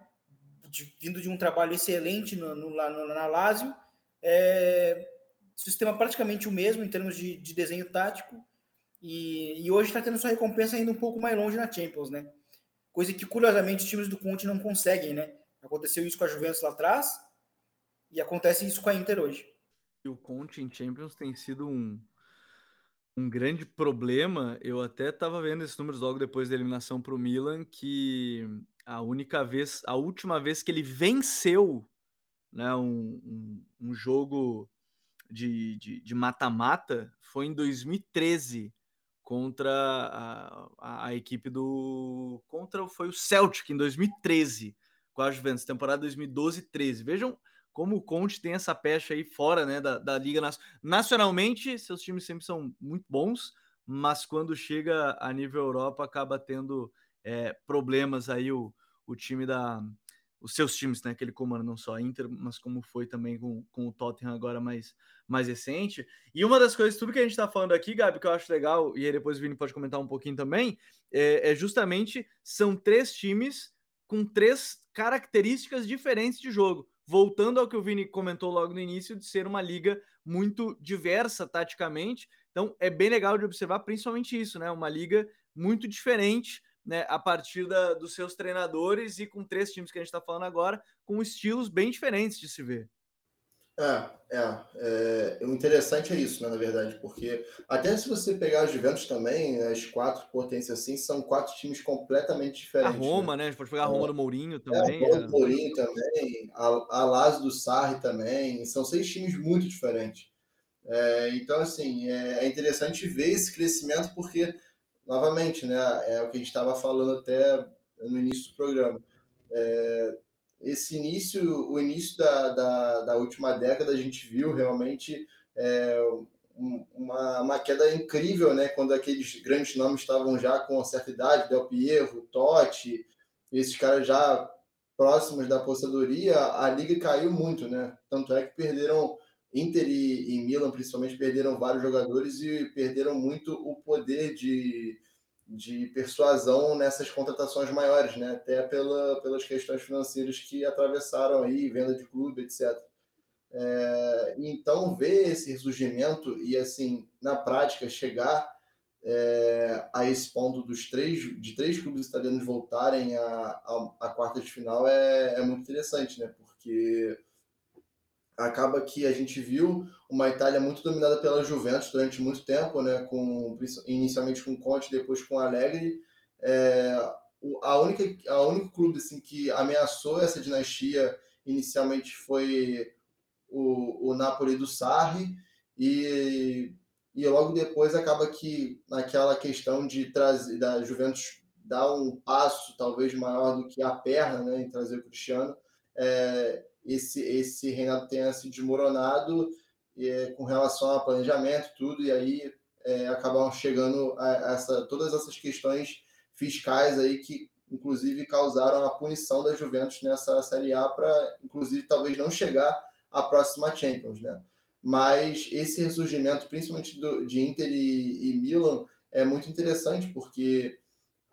de, vindo de um trabalho excelente no, no, no na Lazio, é, sistema praticamente o mesmo em termos de, de desenho tático, e, e hoje está tendo sua recompensa ainda um pouco mais longe na Champions, né? Coisa que, curiosamente, os times do Conte não conseguem, né? Aconteceu isso com a Juventus lá atrás e acontece isso com a Inter hoje. O Conte em Champions tem sido um, um grande problema. Eu até estava vendo esses números logo depois da eliminação para o Milan, que a única vez, a última vez que ele venceu né, um, um, um jogo de mata-mata foi em 2013 contra a, a, a, equipe do contra foi o Celtic em 2013 com a Juventus, temporada 2012-13. Vejam como o Conte tem essa pecha aí fora né, da, da Liga Nacionalmente, seus times sempre são muito bons, mas quando chega a nível Europa, acaba tendo é, problemas aí o, o time da. Os seus times, né? Que ele comanda não só a Inter, mas como foi também com, com o Tottenham agora mais, mais recente. E uma das coisas, tudo que a gente está falando aqui, Gabi, que eu acho legal, e aí depois o Vini pode comentar um pouquinho também, é, é justamente são três times com três características diferentes de jogo. Voltando ao que o Vini comentou logo no início, de ser uma liga muito diversa taticamente. Então é bem legal de observar, principalmente isso, né? Uma liga muito diferente. Né, a partir da, dos seus treinadores e com três times que a gente está falando agora, com estilos bem diferentes de se ver. É, é, é, O interessante é isso, né, na verdade, porque até se você pegar os Juventus também, as quatro potências assim, são quatro times completamente diferentes. A Roma, né? né? A gente pode pegar a Roma do Mourinho também. É, a Roma do Mourinho também, a, a Lazio do Sarri também. São seis times muito diferentes. É, então, assim, é, é interessante ver esse crescimento, porque, novamente, né, é o que a gente estava falando até no início do programa. É, esse início, o início da, da, da última década, a gente viu realmente é, uma, uma queda incrível, né? Quando aqueles grandes nomes estavam já com certa idade, Del Piero, Totti, esses caras já próximas da apostadoria, a liga caiu muito, né? Tanto é que perderam Inter e, e Milan, principalmente, perderam vários jogadores e perderam muito o poder de, de persuasão nessas contratações maiores, né? Até pela, pelas questões financeiras que atravessaram aí, venda de clube, etc. É, então, ver esse ressurgimento e, assim, na prática, chegar é, a esse ponto dos três, de três clubes italianos voltarem à, quarta de final é, é muito interessante, né? Porque acaba que a gente viu uma Itália muito dominada pela Juventus durante muito tempo, né? Com, inicialmente com Conte, depois com Allegri. É, a única a único clube assim que ameaçou essa dinastia inicialmente foi o, o Napoli do Sarri e, e logo depois acaba que naquela questão de trazer da Juventus dar um passo talvez maior do que a perna né, em trazer o Cristiano é, esse esse reinado tenha se desmoronado é, com relação ao planejamento tudo e aí é, chegando a, essa todas essas questões fiscais aí que inclusive causaram a punição da Juventus nessa Série A para inclusive talvez não chegar a próxima Champions, né? Mas esse ressurgimento, principalmente do, de Inter e, e, Milan, é muito interessante porque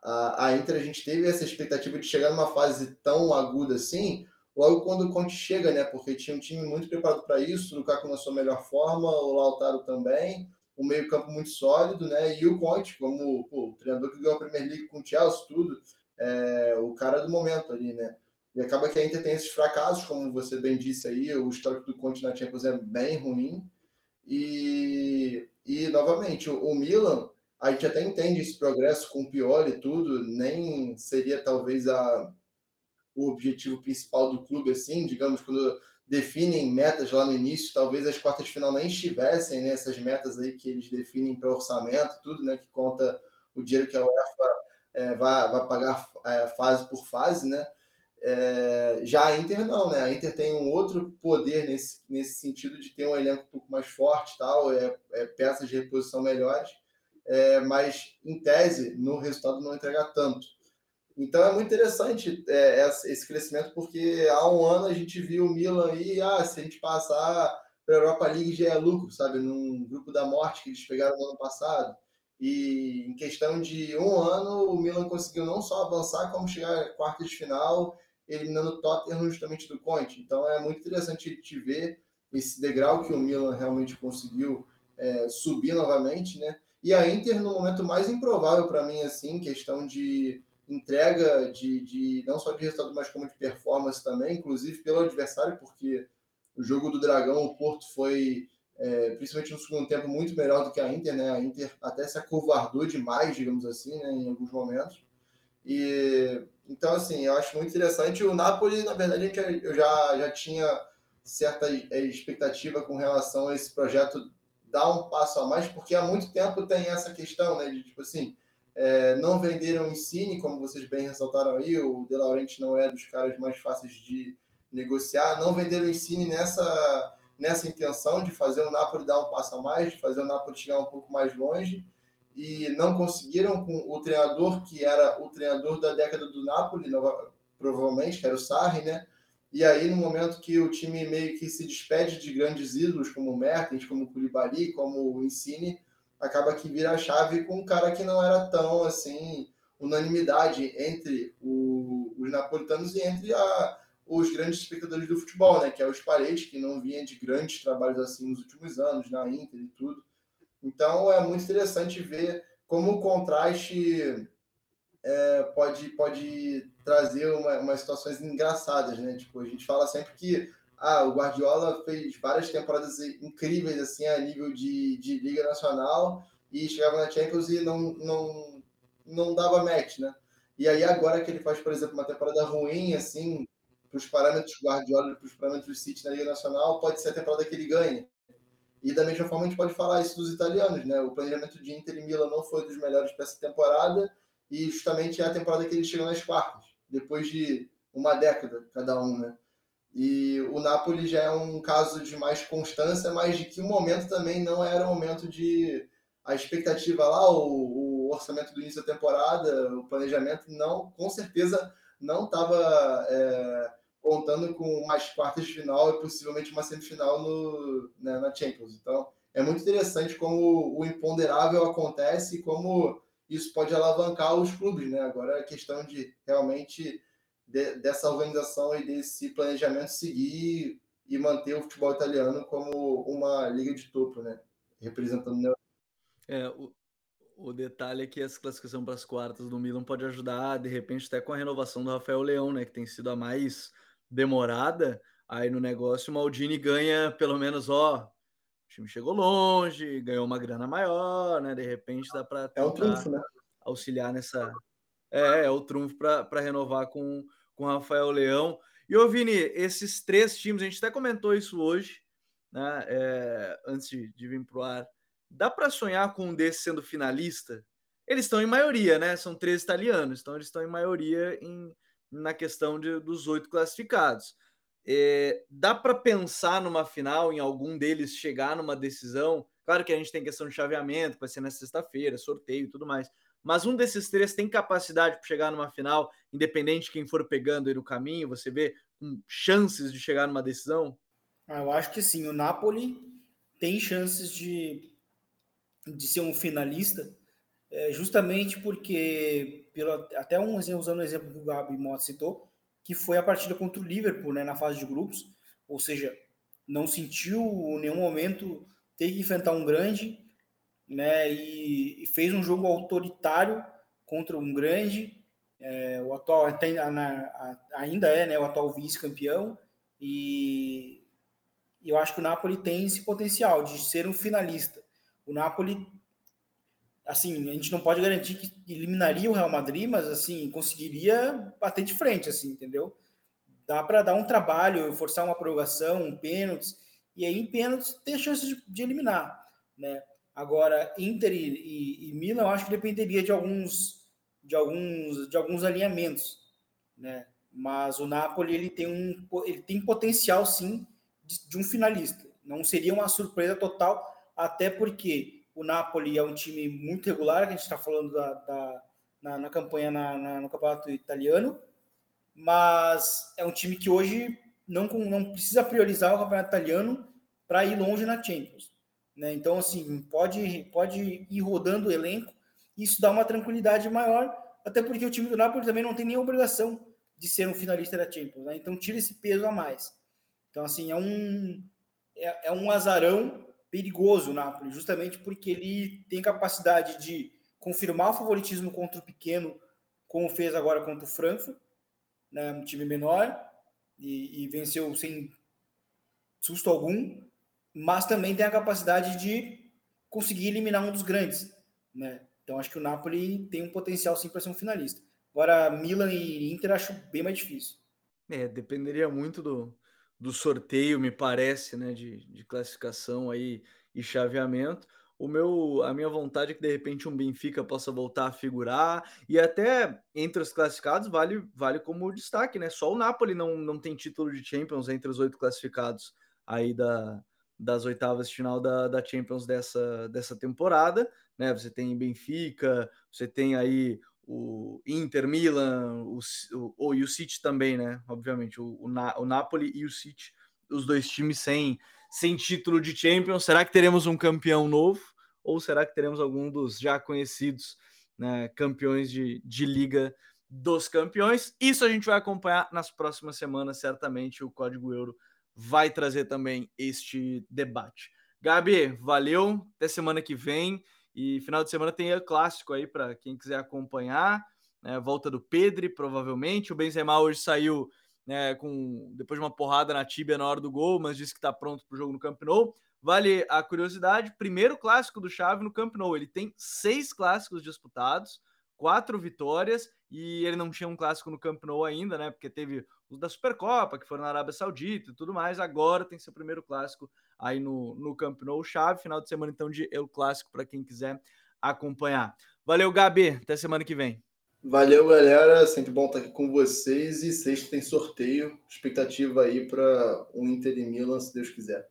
a, a, Inter a gente teve essa expectativa de chegar numa fase tão aguda assim, logo quando o Conte chega, né? Porque tinha um time muito preparado para isso, o Lukaku na sua melhor forma, o Lautaro também, o meio-campo muito sólido, né? E o Conte, como pô, o treinador que ganhou a Premier League com o Chelsea, tudo, é, o cara do momento ali, né? E acaba que a Inter tem esses fracassos, como você bem disse aí, o histórico do Conte na Champions é bem ruim. E, e novamente, o, o Milan, a gente até entende esse progresso com o Pioli e tudo, nem seria talvez a, o objetivo principal do clube, assim, digamos, quando definem metas lá no início, talvez as quartas de final nem estivessem nessas né, metas aí que eles definem para orçamento, tudo, né, que conta o dinheiro que a UEFA é, vai, vai pagar é, fase por fase, né? É, já a Inter não, né? A Inter tem um outro poder nesse, nesse sentido de ter um elenco um pouco mais forte, tal, é, é peças de reposição melhores, é, mas em tese no resultado não entregar tanto. Então é muito interessante é, esse crescimento porque há um ano a gente viu o Milan aí, ah, se a gente passar para a Europa League já é lucro, sabe? Num grupo da morte que eles pegaram no ano passado. E em questão de um ano, o Milan conseguiu não só avançar, como chegar à quarta de final eliminando o Tottenham justamente do Conte. Então é muito interessante te ver esse degrau que o Milan realmente conseguiu é, subir novamente, né? E a Inter no momento mais improvável para mim, assim, questão de entrega de, de não só de resultado, mas como de performance também, inclusive pelo adversário, porque o jogo do Dragão, o Porto foi, é, principalmente no segundo tempo, muito melhor do que a Inter, né? A Inter até se acovardou demais, digamos assim, né, em alguns momentos. E então, assim, eu acho muito interessante. O Napoli, na verdade, eu já, já tinha certa expectativa com relação a esse projeto dar um passo a mais, porque há muito tempo tem essa questão, né? De tipo assim, é, não venderam o como vocês bem ressaltaram aí, o De Laurenti não é dos caras mais fáceis de negociar, não venderam o nessa, nessa intenção de fazer o Napoli dar um passo a mais, de fazer o Napoli chegar um pouco mais longe e não conseguiram com o treinador que era o treinador da década do Napoli, provavelmente, que era o Sarri, né? E aí, no momento que o time meio que se despede de grandes ídolos, como o Mertens, como o Koulibaly, como o Insigne, acaba que vira a chave com um cara que não era tão, assim, unanimidade entre o, os napolitanos e entre a, os grandes espectadores do futebol, né? Que é os Paredes, que não vinha de grandes trabalhos assim nos últimos anos, na Inter e tudo. Então é muito interessante ver como o contraste é, pode, pode trazer uma, umas situações engraçadas, né? Tipo, a gente fala sempre que ah, o Guardiola fez várias temporadas incríveis assim a nível de, de Liga Nacional e chegava na Champions e não, não, não dava match, né? E aí agora que ele faz, por exemplo, uma temporada ruim, assim, para os parâmetros Guardiola, para os parâmetros City na Liga Nacional, pode ser a temporada que ele ganha. E da mesma forma a gente pode falar isso dos italianos, né? O planejamento de Inter e Milan não foi dos melhores para essa temporada e justamente é a temporada que eles chegam nas quartas, depois de uma década cada um, né? E o Napoli já é um caso de mais constância, mas de que o momento também não era o momento de a expectativa lá, o, o orçamento do início da temporada, o planejamento não, com certeza não estava é, contando com mais quartas de final e possivelmente uma semifinal no, né, na Champions. Então, é muito interessante como o imponderável acontece e como isso pode alavancar os clubes, né? Agora é questão de realmente de, dessa organização e desse planejamento seguir e manter o futebol italiano como uma liga de topo, né? Representando. É, o, o detalhe é que essa classificação para as quartas do Milan pode ajudar, de repente, até com a renovação do Rafael Leão, né? Que tem sido a mais demorada. Aí no negócio, o Maldini ganha pelo menos, ó, o time chegou longe, ganhou uma grana maior, né? De repente dá para é trunfo, né? auxiliar nessa. É, é o trunfo para renovar com, com Rafael Leão. E, ô Vini, esses três times, a gente até comentou isso hoje, né? É, antes de, vir para o ar. Dá para sonhar com um desses sendo finalista? Eles estão em maioria, né? São três italianos, então eles estão em maioria em, na questão de, dos oito classificados. É, dá para pensar numa final, em algum deles chegar numa decisão? Claro que a gente tem questão de chaveamento, vai ser na sexta-feira, sorteio e tudo mais. Mas um desses três tem capacidade para chegar numa final, independente de quem for pegando aí no caminho, você vê com chances de chegar numa decisão? Ah, eu acho que sim. O Napoli tem chances de, de ser um finalista, é, justamente porque, pelo, até um, usando o exemplo que o Gabi Mota citou, que foi a partida contra o Liverpool, né, na fase de grupos, ou seja, não sentiu em nenhum momento ter que enfrentar um grande, né, e, e fez um jogo autoritário contra um grande, é, o atual ainda é, né, o atual vice-campeão, e eu acho que o Napoli tem esse potencial de ser um finalista. O Napoli assim, a gente não pode garantir que eliminaria o Real Madrid, mas assim, conseguiria bater de frente, assim, entendeu? Dá para dar um trabalho, forçar uma prorrogação, um pênalti, e aí em pênaltis tem a chance de, de eliminar, né? Agora, Inter e, e, e, Milan, eu acho que dependeria de alguns de alguns de alguns alinhamentos, né? Mas o Napoli ele tem um ele tem potencial sim de, de um finalista. Não seria uma surpresa total, até porque o Napoli é um time muito regular, que a gente está falando da, da na, na, campanha na, na, no campeonato italiano, mas é um time que hoje não, não precisa priorizar o campeonato italiano para ir longe na Champions. Né? Então, assim, pode, pode ir rodando o elenco, isso dá uma tranquilidade maior, até porque o time do Napoli também não tem nem obrigação de ser um finalista da Champions, né? então tira esse peso a mais. Então, assim, é um, é, é um azarão perigoso o Napoli, justamente porque ele tem capacidade de confirmar o favoritismo contra o pequeno, como fez agora contra o Frankfurt, né, um time menor, e, e venceu sem susto algum, mas também tem a capacidade de conseguir eliminar um dos grandes, né? Então acho que o Napoli tem um potencial sim para ser um finalista. Agora Milan e Inter acho bem mais difícil. É, dependeria muito do, do sorteio, me parece, né, de, de classificação aí e chaveamento. O meu, a minha vontade é que de repente um Benfica possa voltar a figurar e até entre os classificados vale, vale como destaque, né? Só o Napoli não, não tem título de Champions entre os oito classificados aí da, das oitavas de final da, da Champions dessa, dessa temporada, né? Você tem Benfica, você tem aí o Inter, Milan, o, o, o, e o City também, né? Obviamente, o, o, Na, o Napoli e o City, os dois times sem, sem título de Champions. Será que teremos um campeão novo? Ou será que teremos algum dos já conhecidos né, campeões de, de Liga dos Campeões? Isso a gente vai acompanhar nas próximas semanas, certamente. O Código Euro vai trazer também este debate. Gabi, valeu. Até semana que vem. E final de semana tem clássico aí para quem quiser acompanhar. Né? Volta do Pedro, provavelmente. O Benzema hoje saiu né, com depois de uma porrada na tíbia na hora do gol, mas disse que está pronto para o jogo no Camp Nou. Vale a curiosidade: primeiro clássico do Xavi no Camp Nou. Ele tem seis clássicos disputados, quatro vitórias e ele não tinha um clássico no Camp Nou ainda, né? Porque teve os da Supercopa, que foram na Arábia Saudita e tudo mais. Agora tem seu primeiro clássico aí no, no Camp Nou Chave. Final de semana, então, de El Clássico, para quem quiser acompanhar. Valeu, Gabi. Até semana que vem. Valeu, galera. Sempre bom estar aqui com vocês. E sexta tem sorteio. Expectativa aí para o Inter e Milan, se Deus quiser.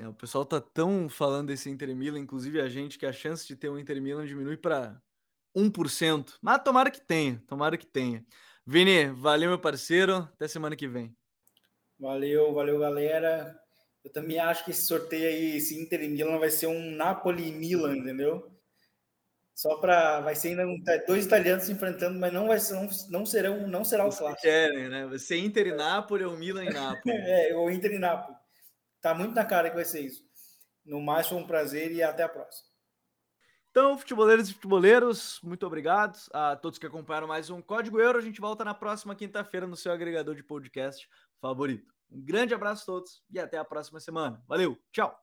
É, o pessoal tá tão falando desse Inter Milan, inclusive a gente, que a chance de ter um Inter Milan diminui para 1%. Mas tomara que tenha, tomara que tenha. Vini, valeu, meu parceiro. Até semana que vem. Valeu, valeu, galera. Eu também acho que esse sorteio aí, esse Inter e Milan, vai ser um Napoli e Milan, entendeu? Só para vai ser ainda um, dois italianos se enfrentando, mas não vai ser, não, não serão, não será o clássico. Querem, né? Vai ser Inter e Napoli ou Milan e Napoli. é, ou Inter e Napoli. Tá muito na cara que vai ser isso. No mais, foi um prazer e até a próxima. Então, futeboleiros e futeboleiros, muito obrigado a todos que acompanharam mais um Código Euro. A gente volta na próxima quinta-feira no seu agregador de podcast favorito. Um grande abraço a todos e até a próxima semana. Valeu, tchau!